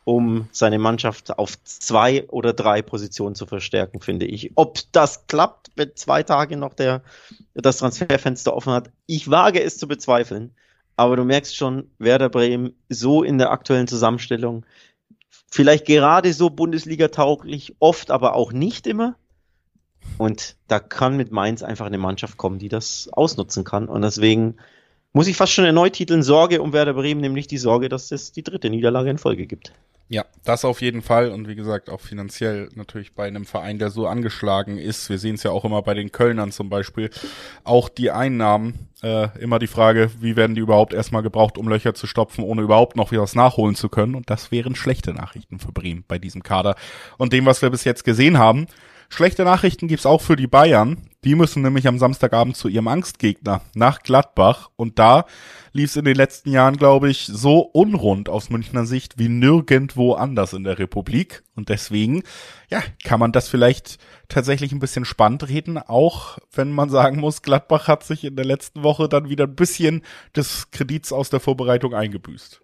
um seine Mannschaft auf zwei oder drei Positionen zu verstärken, finde ich. Ob das klappt, wenn zwei Tage noch der, das Transferfenster offen hat, ich wage es zu bezweifeln. Aber du merkst schon, Werder Bremen so in der aktuellen Zusammenstellung, vielleicht gerade so Bundesliga tauglich, oft aber auch nicht immer. Und da kann mit Mainz einfach eine Mannschaft kommen, die das ausnutzen kann. Und deswegen muss ich fast schon erneut titeln Sorge um Werder Bremen, nämlich die Sorge, dass es die dritte Niederlage in Folge gibt. Ja, das auf jeden Fall und wie gesagt auch finanziell natürlich bei einem Verein, der so angeschlagen ist. Wir sehen es ja auch immer bei den Kölnern zum Beispiel. Auch die Einnahmen, äh, immer die Frage, wie werden die überhaupt erstmal gebraucht, um Löcher zu stopfen, ohne überhaupt noch was nachholen zu können. Und das wären schlechte Nachrichten für Bremen bei diesem Kader. Und dem, was wir bis jetzt gesehen haben, Schlechte Nachrichten gibt's auch für die Bayern. Die müssen nämlich am Samstagabend zu ihrem Angstgegner nach Gladbach. Und da lief es in den letzten Jahren, glaube ich, so unrund aus Münchner Sicht wie nirgendwo anders in der Republik. Und deswegen, ja, kann man das vielleicht tatsächlich ein bisschen spannend reden, auch wenn man sagen muss, Gladbach hat sich in der letzten Woche dann wieder ein bisschen des Kredits aus der Vorbereitung eingebüßt.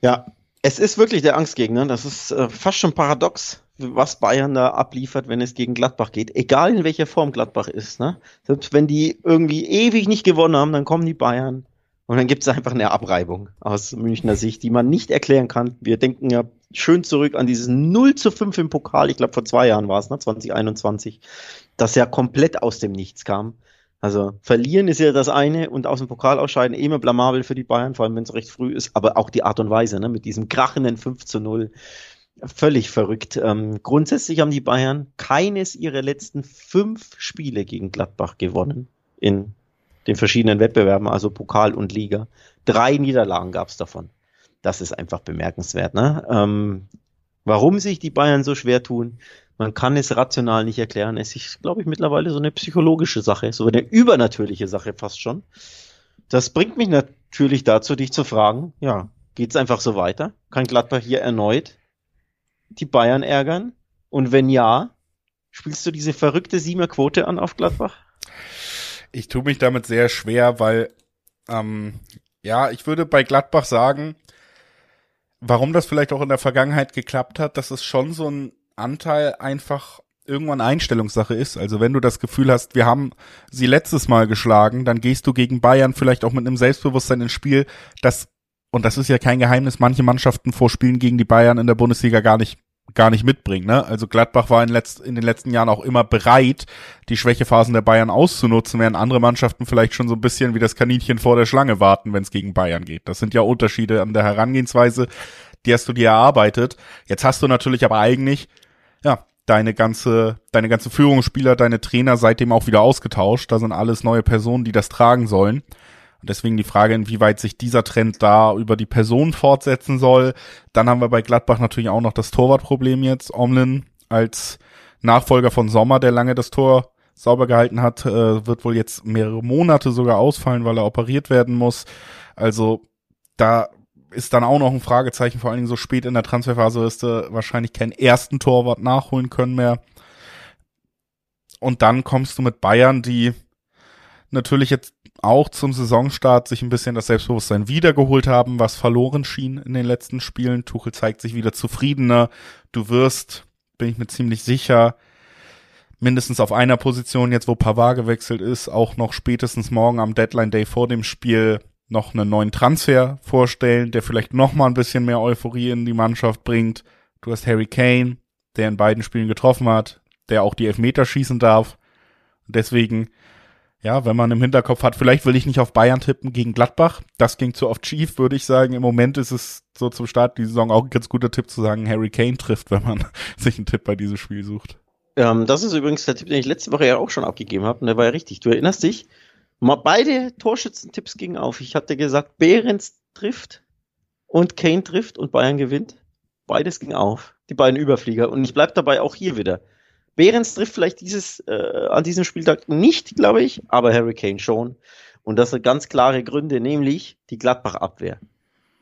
Ja, es ist wirklich der Angstgegner. Das ist äh, fast schon paradox was Bayern da abliefert, wenn es gegen Gladbach geht. Egal in welcher Form Gladbach ist. Ne? Selbst wenn die irgendwie ewig nicht gewonnen haben, dann kommen die Bayern und dann gibt es einfach eine Abreibung aus Münchner Sicht, die man nicht erklären kann. Wir denken ja schön zurück an dieses 0 zu 5 im Pokal, ich glaube vor zwei Jahren war es, ne? 2021, das ja komplett aus dem Nichts kam. Also verlieren ist ja das eine und aus dem Pokal ausscheiden immer blamabel für die Bayern, vor allem wenn es recht früh ist, aber auch die Art und Weise, ne, mit diesem krachenden 5 zu 0 völlig verrückt. Ähm, grundsätzlich haben die Bayern keines ihrer letzten fünf Spiele gegen Gladbach gewonnen in den verschiedenen Wettbewerben, also Pokal und Liga. Drei Niederlagen gab es davon. Das ist einfach bemerkenswert. Ne? Ähm, warum sich die Bayern so schwer tun, man kann es rational nicht erklären. Es ist, glaube ich, mittlerweile so eine psychologische Sache, so eine übernatürliche Sache fast schon. Das bringt mich natürlich dazu, dich zu fragen, ja, geht's einfach so weiter? Kann Gladbach hier erneut die Bayern ärgern? Und wenn ja, spielst du diese verrückte Siemer-Quote an auf Gladbach? Ich tue mich damit sehr schwer, weil, ähm, ja, ich würde bei Gladbach sagen, warum das vielleicht auch in der Vergangenheit geklappt hat, dass es schon so ein Anteil einfach irgendwann Einstellungssache ist. Also wenn du das Gefühl hast, wir haben sie letztes Mal geschlagen, dann gehst du gegen Bayern vielleicht auch mit einem Selbstbewusstsein ins Spiel, das und das ist ja kein Geheimnis, manche Mannschaften vor Spielen gegen die Bayern in der Bundesliga gar nicht gar nicht mitbringen. Ne? Also Gladbach war in, letzt, in den letzten Jahren auch immer bereit, die Schwächephasen der Bayern auszunutzen, während andere Mannschaften vielleicht schon so ein bisschen wie das Kaninchen vor der Schlange warten, wenn es gegen Bayern geht. Das sind ja Unterschiede an der Herangehensweise, die hast du dir erarbeitet. Jetzt hast du natürlich aber eigentlich, ja, deine ganze, deine ganze Führungsspieler, deine Trainer seitdem auch wieder ausgetauscht. Da sind alles neue Personen, die das tragen sollen. Und deswegen die Frage, inwieweit sich dieser Trend da über die Person fortsetzen soll. Dann haben wir bei Gladbach natürlich auch noch das Torwartproblem jetzt. Omlin als Nachfolger von Sommer, der lange das Tor sauber gehalten hat, äh, wird wohl jetzt mehrere Monate sogar ausfallen, weil er operiert werden muss. Also da ist dann auch noch ein Fragezeichen, vor allen Dingen so spät in der Transferphase wirst du wahrscheinlich keinen ersten Torwart nachholen können mehr. Und dann kommst du mit Bayern, die natürlich jetzt auch zum Saisonstart sich ein bisschen das Selbstbewusstsein wiedergeholt haben, was verloren schien in den letzten Spielen. Tuchel zeigt sich wieder zufriedener. Du wirst, bin ich mir ziemlich sicher, mindestens auf einer Position, jetzt wo Pavard gewechselt ist, auch noch spätestens morgen am Deadline Day vor dem Spiel noch einen neuen Transfer vorstellen, der vielleicht noch mal ein bisschen mehr Euphorie in die Mannschaft bringt. Du hast Harry Kane, der in beiden Spielen getroffen hat, der auch die Elfmeter schießen darf. Deswegen, ja, wenn man im Hinterkopf hat, vielleicht will ich nicht auf Bayern tippen gegen Gladbach. Das ging zu oft schief, würde ich sagen. Im Moment ist es so zum Start die Saison auch ein ganz guter Tipp zu sagen, Harry Kane trifft, wenn man sich einen Tipp bei diesem Spiel sucht. Ähm, das ist übrigens der Tipp, den ich letzte Woche ja auch schon abgegeben habe. Und der war ja richtig. Du erinnerst dich? Mal beide Torschützentipps gingen auf. Ich hatte gesagt, Behrens trifft und Kane trifft und Bayern gewinnt. Beides ging auf. Die beiden Überflieger. Und ich bleibe dabei auch hier wieder. Behrens trifft vielleicht dieses, äh, an diesem Spieltag nicht, glaube ich, aber Harry Kane schon. Und das hat ganz klare Gründe, nämlich die Gladbach-Abwehr.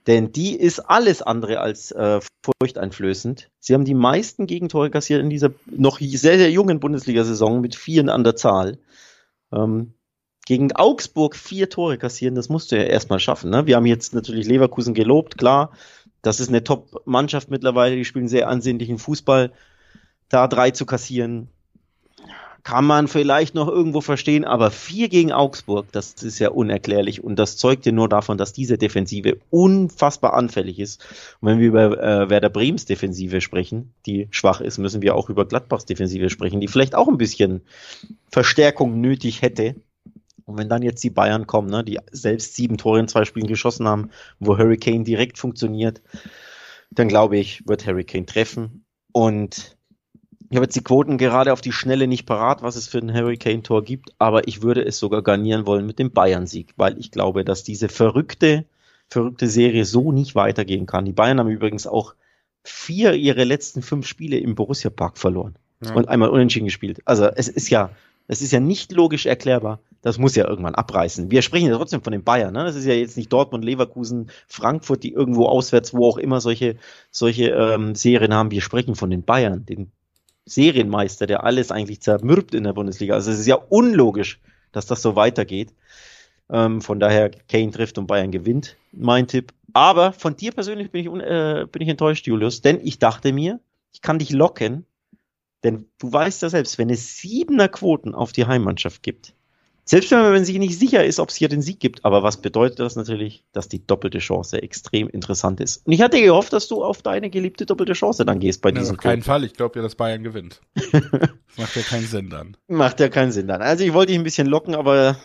Denn die ist alles andere als äh, furchteinflößend. Sie haben die meisten Gegentore kassiert in dieser noch sehr, sehr jungen Bundesliga-Saison mit vieren an der Zahl. Ähm, gegen Augsburg vier Tore kassieren, das musst du ja erstmal schaffen. Ne? Wir haben jetzt natürlich Leverkusen gelobt, klar. Das ist eine Top-Mannschaft mittlerweile, die spielen sehr ansehnlichen Fußball. Da drei zu kassieren, kann man vielleicht noch irgendwo verstehen, aber vier gegen Augsburg, das ist ja unerklärlich und das zeugt ja nur davon, dass diese Defensive unfassbar anfällig ist. Und wenn wir über äh, Werder Brems Defensive sprechen, die schwach ist, müssen wir auch über Gladbachs Defensive sprechen, die vielleicht auch ein bisschen Verstärkung nötig hätte. Und wenn dann jetzt die Bayern kommen, ne, die selbst sieben Tore in zwei Spielen geschossen haben, wo Hurricane direkt funktioniert, dann glaube ich, wird Hurricane treffen. Und ich habe jetzt die Quoten gerade auf die Schnelle nicht parat, was es für ein Hurricane-Tor gibt, aber ich würde es sogar garnieren wollen mit dem Bayern-Sieg, weil ich glaube, dass diese verrückte, verrückte Serie so nicht weitergehen kann. Die Bayern haben übrigens auch vier ihre letzten fünf Spiele im Borussia Park verloren ja. und einmal unentschieden gespielt. Also es ist ja, es ist ja nicht logisch erklärbar. Das muss ja irgendwann abreißen. Wir sprechen ja trotzdem von den Bayern. Ne? Das ist ja jetzt nicht Dortmund, Leverkusen, Frankfurt, die irgendwo auswärts, wo auch immer solche solche ähm, Serien haben. Wir sprechen von den Bayern, den Serienmeister, der alles eigentlich zermürbt in der Bundesliga. Also es ist ja unlogisch, dass das so weitergeht. Ähm, von daher, Kane trifft und Bayern gewinnt, mein Tipp. Aber von dir persönlich bin ich, äh, bin ich enttäuscht, Julius, denn ich dachte mir, ich kann dich locken, denn du weißt ja selbst, wenn es siebener Quoten auf die Heimmannschaft gibt, selbst wenn man sich nicht sicher ist, ob es hier den Sieg gibt. Aber was bedeutet das natürlich? Dass die doppelte Chance extrem interessant ist. Und ich hatte gehofft, dass du auf deine geliebte doppelte Chance dann gehst bei diesem Auf keinen Fall. Ich glaube ja, dass Bayern gewinnt. macht ja keinen Sinn dann. Macht ja keinen Sinn dann. Also ich wollte dich ein bisschen locken, aber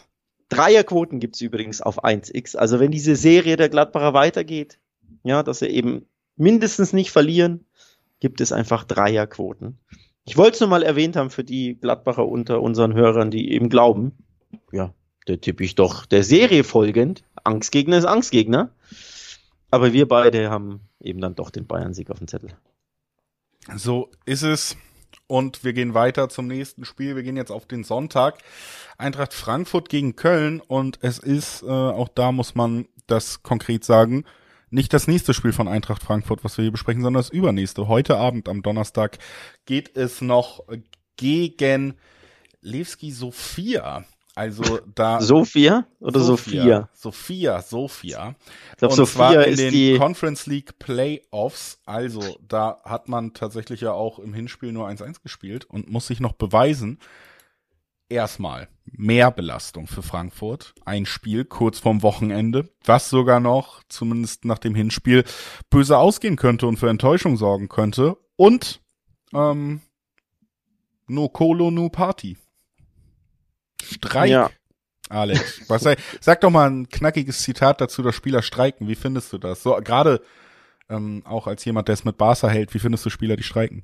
Dreierquoten gibt's übrigens auf 1x. Also wenn diese Serie der Gladbacher weitergeht, ja, dass sie eben mindestens nicht verlieren, gibt es einfach Dreierquoten. Ich wollte es nur mal erwähnt haben für die Gladbacher unter unseren Hörern, die eben glauben, ja, der tippe ich doch der Serie folgend. Angstgegner ist Angstgegner. Aber wir beide haben eben dann doch den Bayern-Sieg auf dem Zettel. So ist es. Und wir gehen weiter zum nächsten Spiel. Wir gehen jetzt auf den Sonntag. Eintracht Frankfurt gegen Köln. Und es ist, äh, auch da muss man das konkret sagen, nicht das nächste Spiel von Eintracht Frankfurt, was wir hier besprechen, sondern das übernächste. Heute Abend am Donnerstag geht es noch gegen Levski Sofia. Also da. Sophia oder Sophia? Sophia, Sophia. Ich glaube, Sophia in ist den die Conference League Playoffs. Also da hat man tatsächlich ja auch im Hinspiel nur 1-1 gespielt und muss sich noch beweisen. Erstmal mehr Belastung für Frankfurt. Ein Spiel kurz vorm Wochenende, was sogar noch, zumindest nach dem Hinspiel, böse ausgehen könnte und für Enttäuschung sorgen könnte. Und ähm, no Colo, no Party. Streik. Ja. Alex, was sei, sag doch mal ein knackiges Zitat dazu, dass Spieler streiken. Wie findest du das? So gerade ähm, auch als jemand, der es mit Barca hält, wie findest du Spieler, die streiken?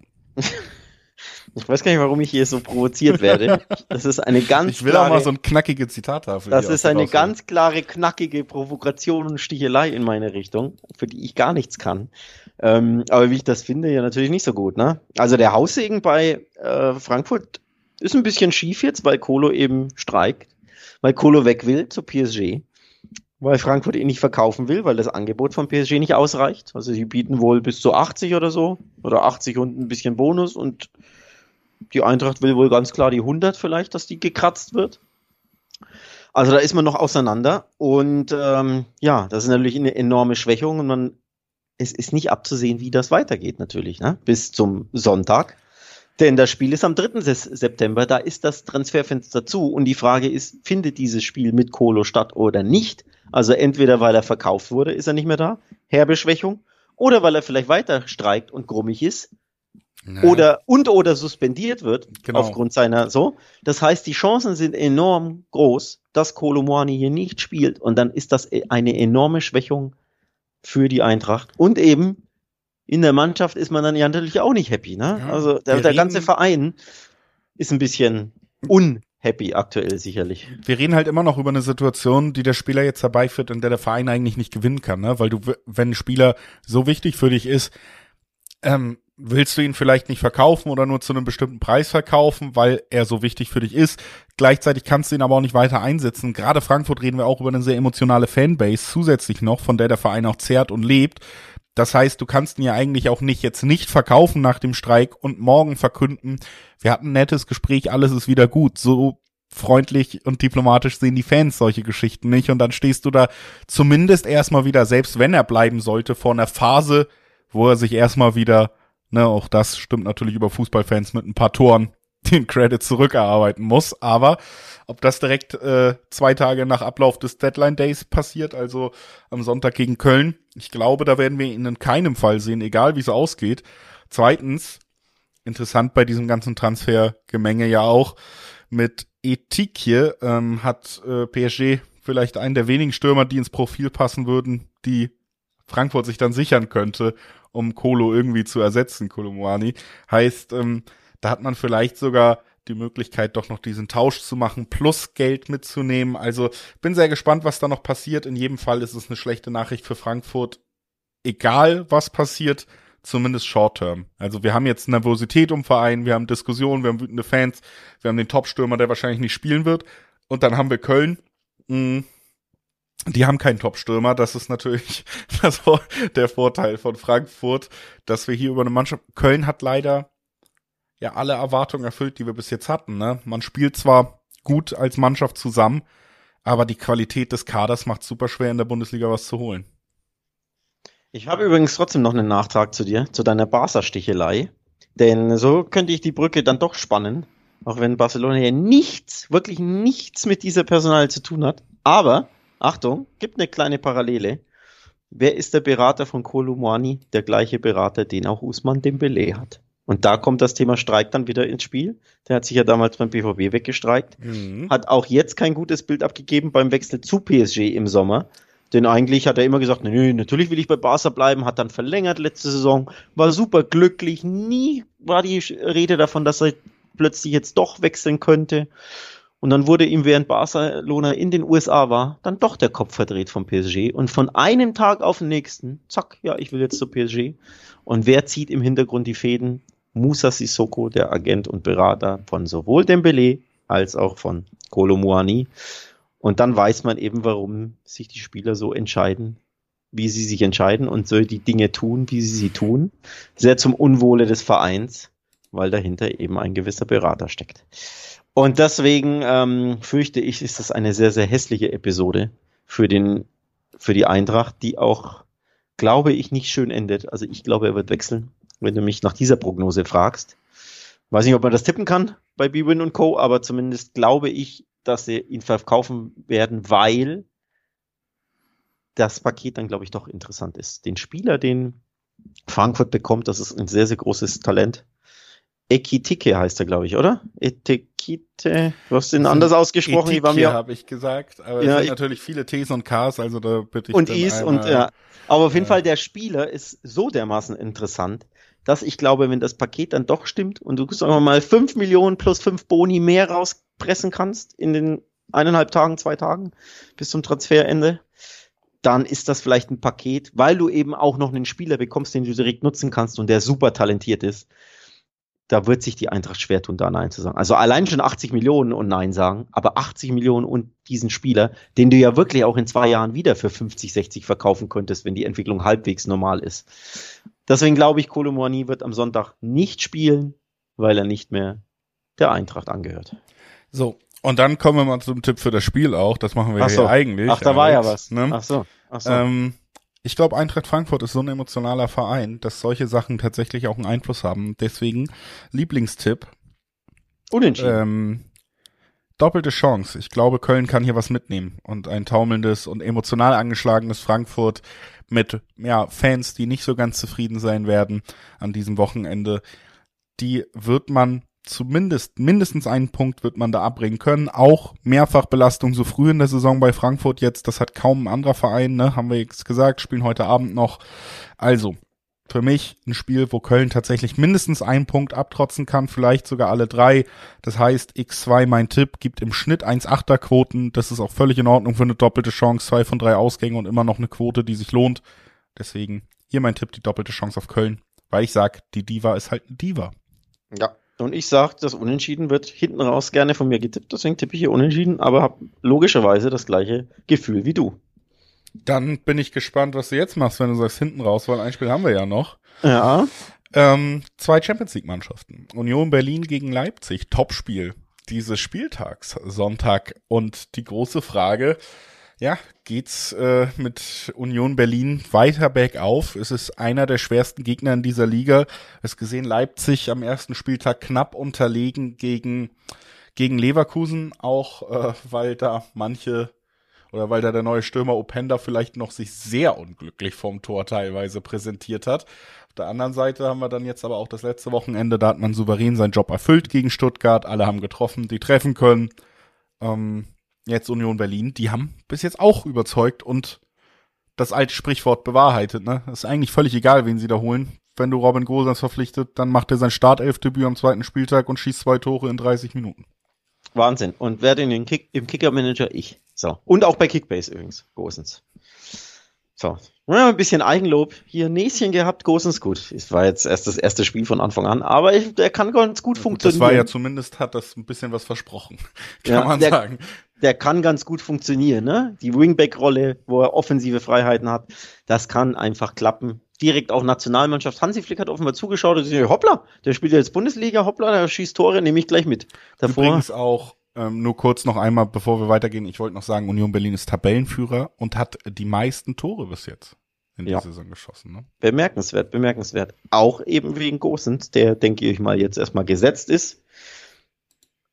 Ich weiß gar nicht, warum ich hier so provoziert werde. Das ist eine ganz Ich will klare, auch mal so ein knackiges Zitat haben. Das ist eine ganz klare, knackige Provokation und Stichelei in meine Richtung, für die ich gar nichts kann. Ähm, aber wie ich das finde, ja natürlich nicht so gut. Ne? Also der Haussegen bei äh, Frankfurt ist ein bisschen schief jetzt, weil Kolo eben streikt, weil Kolo weg will zu PSG, weil Frankfurt ihn nicht verkaufen will, weil das Angebot von PSG nicht ausreicht. Also sie bieten wohl bis zu 80 oder so oder 80 und ein bisschen Bonus und die Eintracht will wohl ganz klar die 100 vielleicht, dass die gekratzt wird. Also da ist man noch auseinander und ähm, ja, das ist natürlich eine enorme Schwächung und man es ist nicht abzusehen, wie das weitergeht natürlich, ne? bis zum Sonntag Denn das Spiel ist am 3. September, da ist das Transferfenster zu und die Frage ist, findet dieses Spiel mit Kolo statt oder nicht? Also entweder weil er verkauft wurde, ist er nicht mehr da, Herbeschwächung, oder weil er vielleicht weiter streikt und grummig ist, naja. oder und oder suspendiert wird genau. aufgrund seiner so. Das heißt, die Chancen sind enorm groß, dass Kolomoani hier nicht spielt und dann ist das eine enorme Schwächung für die Eintracht und eben in der Mannschaft ist man dann ja natürlich auch nicht happy. Ne? Ja, also der, der ganze Verein ist ein bisschen unhappy aktuell sicherlich. Wir reden halt immer noch über eine Situation, die der Spieler jetzt herbeiführt, in der der Verein eigentlich nicht gewinnen kann, ne? weil du, wenn ein Spieler so wichtig für dich ist, ähm, willst du ihn vielleicht nicht verkaufen oder nur zu einem bestimmten Preis verkaufen, weil er so wichtig für dich ist. Gleichzeitig kannst du ihn aber auch nicht weiter einsetzen. Gerade Frankfurt reden wir auch über eine sehr emotionale Fanbase zusätzlich noch, von der der Verein auch zehrt und lebt. Das heißt, du kannst ihn ja eigentlich auch nicht jetzt nicht verkaufen nach dem Streik und morgen verkünden, wir hatten ein nettes Gespräch, alles ist wieder gut. So freundlich und diplomatisch sehen die Fans solche Geschichten nicht. Und dann stehst du da zumindest erstmal wieder, selbst wenn er bleiben sollte, vor einer Phase, wo er sich erstmal wieder, ne, auch das stimmt natürlich über Fußballfans mit ein paar Toren, den Credit zurückerarbeiten muss. Aber ob das direkt äh, zwei Tage nach Ablauf des Deadline Days passiert, also am Sonntag gegen Köln, ich glaube, da werden wir ihn in keinem Fall sehen, egal wie es ausgeht. Zweitens, interessant bei diesem ganzen Transfergemenge ja auch, mit Etikje ähm, hat äh, PSG vielleicht einen der wenigen Stürmer, die ins Profil passen würden, die Frankfurt sich dann sichern könnte, um Kolo irgendwie zu ersetzen, Kolomoani. Heißt, ähm, da hat man vielleicht sogar die Möglichkeit, doch noch diesen Tausch zu machen, plus Geld mitzunehmen. Also bin sehr gespannt, was da noch passiert. In jedem Fall ist es eine schlechte Nachricht für Frankfurt. Egal, was passiert, zumindest Short-Term. Also wir haben jetzt Nervosität um Verein, wir haben Diskussionen, wir haben wütende Fans, wir haben den Top-Stürmer, der wahrscheinlich nicht spielen wird. Und dann haben wir Köln. Mh, hm, die haben keinen Top-Stürmer. Das ist natürlich das, der Vorteil von Frankfurt, dass wir hier über eine Mannschaft. Köln hat leider ja alle Erwartungen erfüllt, die wir bis jetzt hatten. Ne? Man spielt zwar gut als Mannschaft zusammen, aber die Qualität des Kaders macht super schwer in der Bundesliga was zu holen. Ich habe übrigens trotzdem noch einen Nachtrag zu dir, zu deiner Barca-Stichelei. Denn so könnte ich die Brücke dann doch spannen, auch wenn Barcelona hier nichts, wirklich nichts mit dieser Personal zu tun hat. Aber, Achtung, gibt eine kleine Parallele. Wer ist der Berater von Kolumani? Der gleiche Berater, den auch Usman Dembele hat. Und da kommt das Thema Streik dann wieder ins Spiel. Der hat sich ja damals beim BVB weggestreikt. Mhm. Hat auch jetzt kein gutes Bild abgegeben beim Wechsel zu PSG im Sommer. Denn eigentlich hat er immer gesagt, nö, natürlich will ich bei Barca bleiben, hat dann verlängert letzte Saison, war super glücklich, nie war die Rede davon, dass er plötzlich jetzt doch wechseln könnte. Und dann wurde ihm, während Barcelona in den USA war, dann doch der Kopf verdreht vom PSG. Und von einem Tag auf den nächsten, zack, ja, ich will jetzt zur PSG. Und wer zieht im Hintergrund die Fäden? Musa Sissoko, der Agent und Berater von sowohl Dembele als auch von Kolomuani. Und dann weiß man eben, warum sich die Spieler so entscheiden, wie sie sich entscheiden und so die Dinge tun, wie sie sie tun. Sehr zum Unwohle des Vereins, weil dahinter eben ein gewisser Berater steckt. Und deswegen ähm, fürchte ich, ist das eine sehr, sehr hässliche Episode für den, für die Eintracht, die auch, glaube ich, nicht schön endet. Also ich glaube, er wird wechseln wenn du mich nach dieser Prognose fragst. Weiß nicht, ob man das tippen kann bei Bwin und Co., aber zumindest glaube ich, dass sie ihn verkaufen werden, weil das Paket dann, glaube ich, doch interessant ist. Den Spieler, den Frankfurt bekommt, das ist ein sehr, sehr großes Talent. Ekitike heißt er, glaube ich, oder? Etikite. Du hast den anders ausgesprochen. Etike, mir habe ich gesagt, aber ja, es sind natürlich viele Ts und Ks, also da bitte ich Und Is und ja. Aber auf jeden Fall der Spieler ist so dermaßen interessant, dass ich glaube, wenn das Paket dann doch stimmt und du sagen wir mal fünf Millionen plus fünf Boni mehr rauspressen kannst in den eineinhalb Tagen, zwei Tagen bis zum Transferende, dann ist das vielleicht ein Paket, weil du eben auch noch einen Spieler bekommst, den du direkt nutzen kannst und der super talentiert ist. Da wird sich die Eintracht schwer tun, da Nein zu sagen. Also allein schon 80 Millionen und Nein sagen, aber 80 Millionen und diesen Spieler, den du ja wirklich auch in zwei Jahren wieder für 50, 60 verkaufen könntest, wenn die Entwicklung halbwegs normal ist. Deswegen glaube ich, Kolomouani wird am Sonntag nicht spielen, weil er nicht mehr der Eintracht angehört. So, und dann kommen wir mal zum Tipp für das Spiel auch. Das machen wir so. hier eigentlich. Ach, da war ja was. Ne? Ach so. Ach so. Ähm, ich glaube, Eintracht Frankfurt ist so ein emotionaler Verein, dass solche Sachen tatsächlich auch einen Einfluss haben. Deswegen Lieblingstipp. Unentschieden. Ähm, doppelte Chance. Ich glaube, Köln kann hier was mitnehmen und ein taumelndes und emotional angeschlagenes Frankfurt mit ja, Fans, die nicht so ganz zufrieden sein werden an diesem Wochenende, die wird man zumindest mindestens einen Punkt wird man da abbringen können. Auch Mehrfachbelastung so früh in der Saison bei Frankfurt jetzt, das hat kaum ein anderer Verein, ne, haben wir jetzt gesagt, spielen heute Abend noch. Also, für mich ein Spiel, wo Köln tatsächlich mindestens einen Punkt abtrotzen kann, vielleicht sogar alle drei. Das heißt, X2 mein Tipp gibt im Schnitt 1,8er Quoten. Das ist auch völlig in Ordnung für eine doppelte Chance, zwei von drei Ausgänge und immer noch eine Quote, die sich lohnt. Deswegen hier mein Tipp, die doppelte Chance auf Köln. Weil ich sag, die Diva ist halt eine Diva. Ja. Und ich sag, das Unentschieden wird hinten raus gerne von mir getippt, deswegen tippe ich hier Unentschieden, aber habe logischerweise das gleiche Gefühl wie du. Dann bin ich gespannt, was du jetzt machst, wenn du sagst hinten raus, weil ein Spiel haben wir ja noch. Ja. Ähm, zwei Champions League Mannschaften. Union Berlin gegen Leipzig. Topspiel dieses Spieltags, Sonntag. Und die große Frage, ja, geht's äh, mit Union Berlin weiter bergauf? Es ist einer der schwersten Gegner in dieser Liga. Es gesehen Leipzig am ersten Spieltag knapp unterlegen gegen gegen Leverkusen, auch äh, weil da manche oder weil da der neue Stürmer Openda vielleicht noch sich sehr unglücklich vom Tor teilweise präsentiert hat. Auf der anderen Seite haben wir dann jetzt aber auch das letzte Wochenende, da hat man souverän seinen Job erfüllt gegen Stuttgart, alle haben getroffen, die treffen können. Ähm, jetzt Union Berlin, die haben bis jetzt auch überzeugt und das alte Sprichwort bewahrheitet, ne? ist eigentlich völlig egal, wen sie da holen. Wenn du Robin Gosens verpflichtet, dann macht er sein Startelfdebüt am zweiten Spieltag und schießt zwei Tore in 30 Minuten. Wahnsinn. Und wer denn den Kick, im Kicker-Manager? Ich. So. Und auch bei Kickbase übrigens, Gosens. So. Ja, ein bisschen Eigenlob. Hier Näschen gehabt, Gosens gut. Es war jetzt erst das erste Spiel von Anfang an, aber ich, der kann ganz gut funktionieren. Das war ja zumindest, hat das ein bisschen was versprochen. Kann ja, man der, sagen. Der kann ganz gut funktionieren, ne? Die Wingback-Rolle, wo er offensive Freiheiten hat, das kann einfach klappen. Direkt auch Nationalmannschaft. Hansi Flick hat offenbar zugeschaut und gesagt, hoppla, der spielt jetzt Bundesliga, hoppla, der schießt Tore, nehme ich gleich mit. Davor, Übrigens auch ähm, nur kurz noch einmal, bevor wir weitergehen, ich wollte noch sagen, Union Berlin ist Tabellenführer und hat die meisten Tore bis jetzt in ja. der Saison geschossen. Ne? Bemerkenswert, bemerkenswert. Auch eben wegen Gosens, der, denke ich mal, jetzt erstmal gesetzt ist.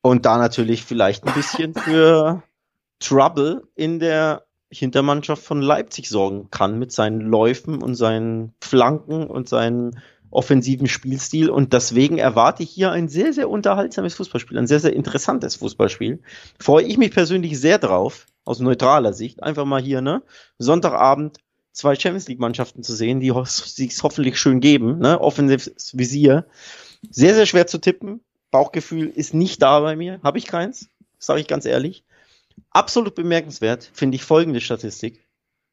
Und da natürlich vielleicht ein bisschen für Trouble in der Hintermannschaft von Leipzig sorgen kann mit seinen Läufen und seinen Flanken und seinen offensiven Spielstil und deswegen erwarte ich hier ein sehr, sehr unterhaltsames Fußballspiel, ein sehr, sehr interessantes Fußballspiel. Freue ich mich persönlich sehr drauf, aus neutraler Sicht, einfach mal hier, ne, Sonntagabend zwei Champions League Mannschaften zu sehen, die sich hoffentlich schön geben, ne, offensives Visier. Sehr, sehr schwer zu tippen. Bauchgefühl ist nicht da bei mir, habe ich keins, sage ich ganz ehrlich. Absolut bemerkenswert finde ich folgende Statistik,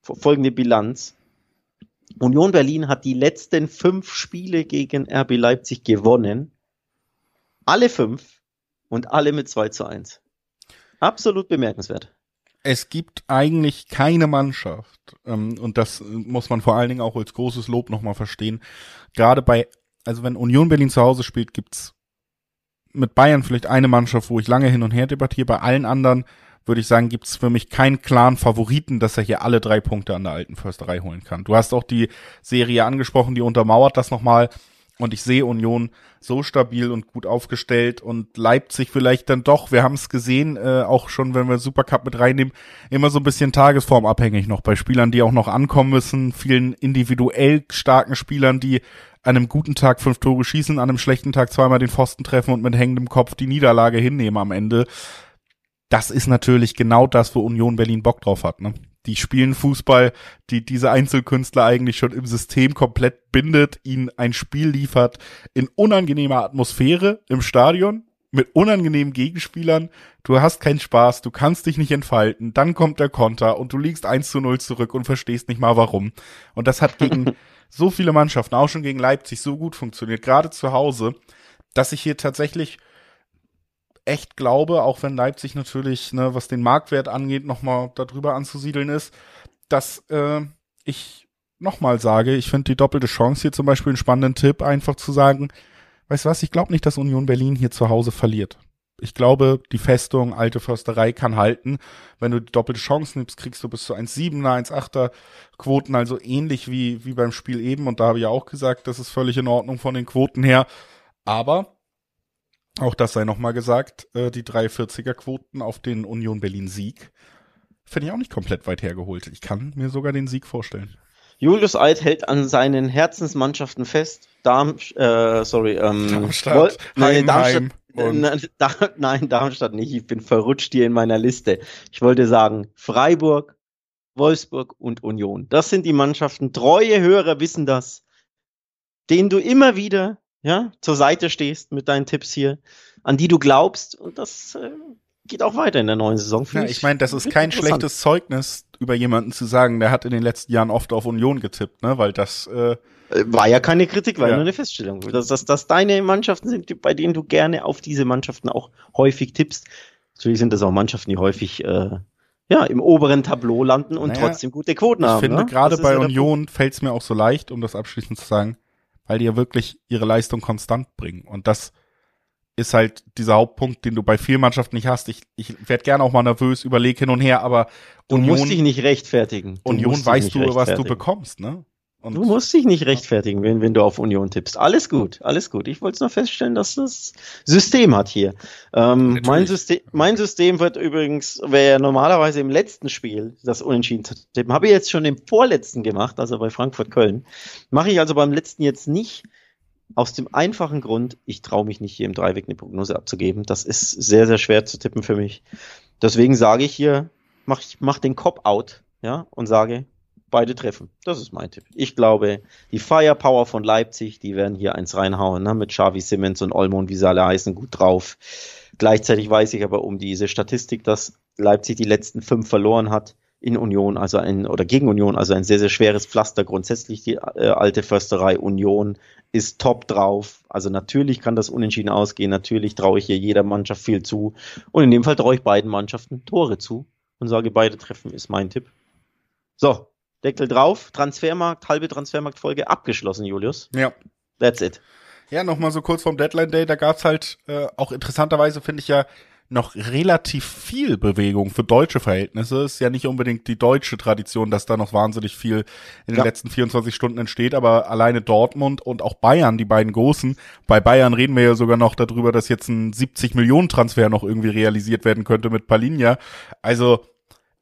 folgende Bilanz. Union Berlin hat die letzten fünf Spiele gegen RB Leipzig gewonnen. Alle fünf und alle mit 2 zu 1. Absolut bemerkenswert. Es gibt eigentlich keine Mannschaft, ähm, und das muss man vor allen Dingen auch als großes Lob nochmal verstehen. Gerade bei, also wenn Union Berlin zu Hause spielt, gibt's mit Bayern vielleicht eine Mannschaft, wo ich lange hin und her debattiere. Bei allen anderen würde ich sagen, gibt es für mich keinen klaren Favoriten, dass er hier alle drei Punkte an der alten Försterei holen kann. Du hast auch die Serie angesprochen, die untermauert das nochmal. Und ich sehe Union so stabil und gut aufgestellt und Leipzig vielleicht dann doch, wir haben es gesehen, äh, auch schon, wenn wir Supercup mit reinnehmen, immer so ein bisschen tagesformabhängig noch bei Spielern, die auch noch ankommen müssen, vielen individuell starken Spielern, die an einem guten Tag fünf Tore schießen, an einem schlechten Tag zweimal den Pfosten treffen und mit hängendem Kopf die Niederlage hinnehmen am Ende das ist natürlich genau das, wo Union Berlin Bock drauf hat. Ne? Die spielen Fußball, die diese Einzelkünstler eigentlich schon im System komplett bindet, ihnen ein Spiel liefert in unangenehmer Atmosphäre im Stadion mit unangenehmen Gegenspielern. Du hast keinen Spaß, du kannst dich nicht entfalten, dann kommt der Konter und du liegst 1 zu 0 zurück und verstehst nicht mal warum. Und das hat gegen so viele Mannschaften, auch schon gegen Leipzig, so gut funktioniert, gerade zu Hause, dass ich hier tatsächlich echt glaube, auch wenn Leipzig natürlich, ne, was den Marktwert angeht, nochmal darüber anzusiedeln ist, dass äh, ich nochmal sage, ich finde die doppelte Chance hier zum Beispiel einen spannenden Tipp, einfach zu sagen, weißt du was, ich glaube nicht, dass Union Berlin hier zu Hause verliert. ich glaube, die Festung Alte Försterei kann halten. Wenn du die doppelte Chance nimmst, kriegst du bis zu 1,7er, 1,8er Quoten, also ähnlich wie, wie beim Spiel eben. Und da habe ich ja auch gesagt, das ist völlig in Ordnung von den Quoten her. Aber, auch das sei nochmal gesagt, äh, die 340er Quoten auf den Union Berlin Sieg finde ich auch nicht komplett weit hergeholt. Ich kann mir sogar den Sieg vorstellen. Julius Eid hält an seinen Herzensmannschaften fest. Darm, äh, sorry, ähm, Darmstadt, Woll, nein, Darmstadt, nein, nein, Darmstadt nicht. Ich bin verrutscht hier in meiner Liste. Ich wollte sagen Freiburg, Wolfsburg und Union. Das sind die Mannschaften. Treue Hörer wissen das, denen du immer wieder ja zur Seite stehst mit deinen Tipps hier, an die du glaubst. Und das äh, geht auch weiter in der neuen Saison. Ja, ich meine, das ist kein schlechtes Zeugnis über jemanden zu sagen, der hat in den letzten Jahren oft auf Union getippt, ne? Weil das äh, war ja keine Kritik, war ja nur eine Feststellung. Dass, dass, dass deine Mannschaften sind, bei denen du gerne auf diese Mannschaften auch häufig tippst. Natürlich sind das auch Mannschaften, die häufig äh, ja, im oberen Tableau landen und naja, trotzdem gute Quoten ich haben. Ich finde, ne? gerade bei Union fällt es mir auch so leicht, um das abschließend zu sagen, weil die ja wirklich ihre Leistung konstant bringen. Und das ist halt dieser Hauptpunkt, den du bei vielen Mannschaften nicht hast. Ich, ich werde gerne auch mal nervös, überlege hin und her, aber du Union, musst dich nicht rechtfertigen. Du Union weißt du, was du bekommst, ne? Und du musst dich nicht rechtfertigen, wenn, wenn du auf Union tippst. Alles gut, alles gut. Ich wollte es nur feststellen, dass das System hat hier. Ähm, mein, System, mein System wird übrigens, wäre normalerweise im letzten Spiel das Unentschieden zu tippen. Habe ich jetzt schon im vorletzten gemacht, also bei Frankfurt-Köln. Mache ich also beim letzten jetzt nicht. Aus dem einfachen Grund, ich traue mich nicht hier im Dreiweg eine Prognose abzugeben. Das ist sehr, sehr schwer zu tippen für mich. Deswegen sage ich hier, mach, mach den Cop-out, ja, und sage, beide treffen. Das ist mein Tipp. Ich glaube, die Firepower von Leipzig, die werden hier eins reinhauen, ne, mit Xavi Simmons und Olmo wie sie alle heißen, gut drauf. Gleichzeitig weiß ich aber um diese Statistik, dass Leipzig die letzten fünf verloren hat in Union, also ein, oder gegen Union, also ein sehr, sehr schweres Pflaster. Grundsätzlich die äh, alte Försterei Union ist top drauf. Also natürlich kann das unentschieden ausgehen. Natürlich traue ich hier jeder Mannschaft viel zu. Und in dem Fall traue ich beiden Mannschaften Tore zu und sage, beide treffen ist mein Tipp. So, Deckel drauf. Transfermarkt, halbe Transfermarktfolge abgeschlossen, Julius. Ja. That's it. Ja, nochmal so kurz vom Deadline Day, da gab's halt äh, auch interessanterweise, finde ich ja, noch relativ viel Bewegung für deutsche Verhältnisse. Ist ja nicht unbedingt die deutsche Tradition, dass da noch wahnsinnig viel in den ja. letzten 24 Stunden entsteht, aber alleine Dortmund und auch Bayern, die beiden großen. Bei Bayern reden wir ja sogar noch darüber, dass jetzt ein 70 Millionen Transfer noch irgendwie realisiert werden könnte mit Palinja. Also,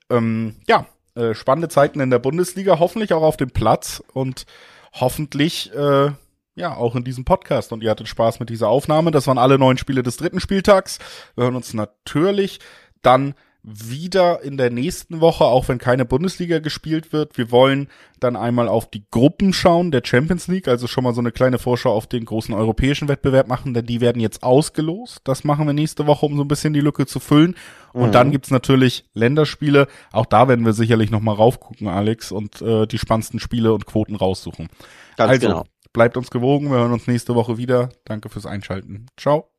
ähm, ja, äh, spannende Zeiten in der Bundesliga, hoffentlich auch auf dem Platz und hoffentlich äh, ja, auch in diesem Podcast. Und ihr hattet Spaß mit dieser Aufnahme. Das waren alle neun Spiele des dritten Spieltags. Wir hören uns natürlich dann wieder in der nächsten Woche, auch wenn keine Bundesliga gespielt wird. Wir wollen dann einmal auf die Gruppen schauen der Champions League, also schon mal so eine kleine Vorschau auf den großen europäischen Wettbewerb machen, denn die werden jetzt ausgelost. Das machen wir nächste Woche, um so ein bisschen die Lücke zu füllen. Und mhm. dann gibt's natürlich Länderspiele. Auch da werden wir sicherlich nochmal raufgucken, Alex, und äh, die spannendsten Spiele und Quoten raussuchen. Ganz also, genau. Bleibt uns gewogen. Wir hören uns nächste Woche wieder. Danke fürs Einschalten. Ciao.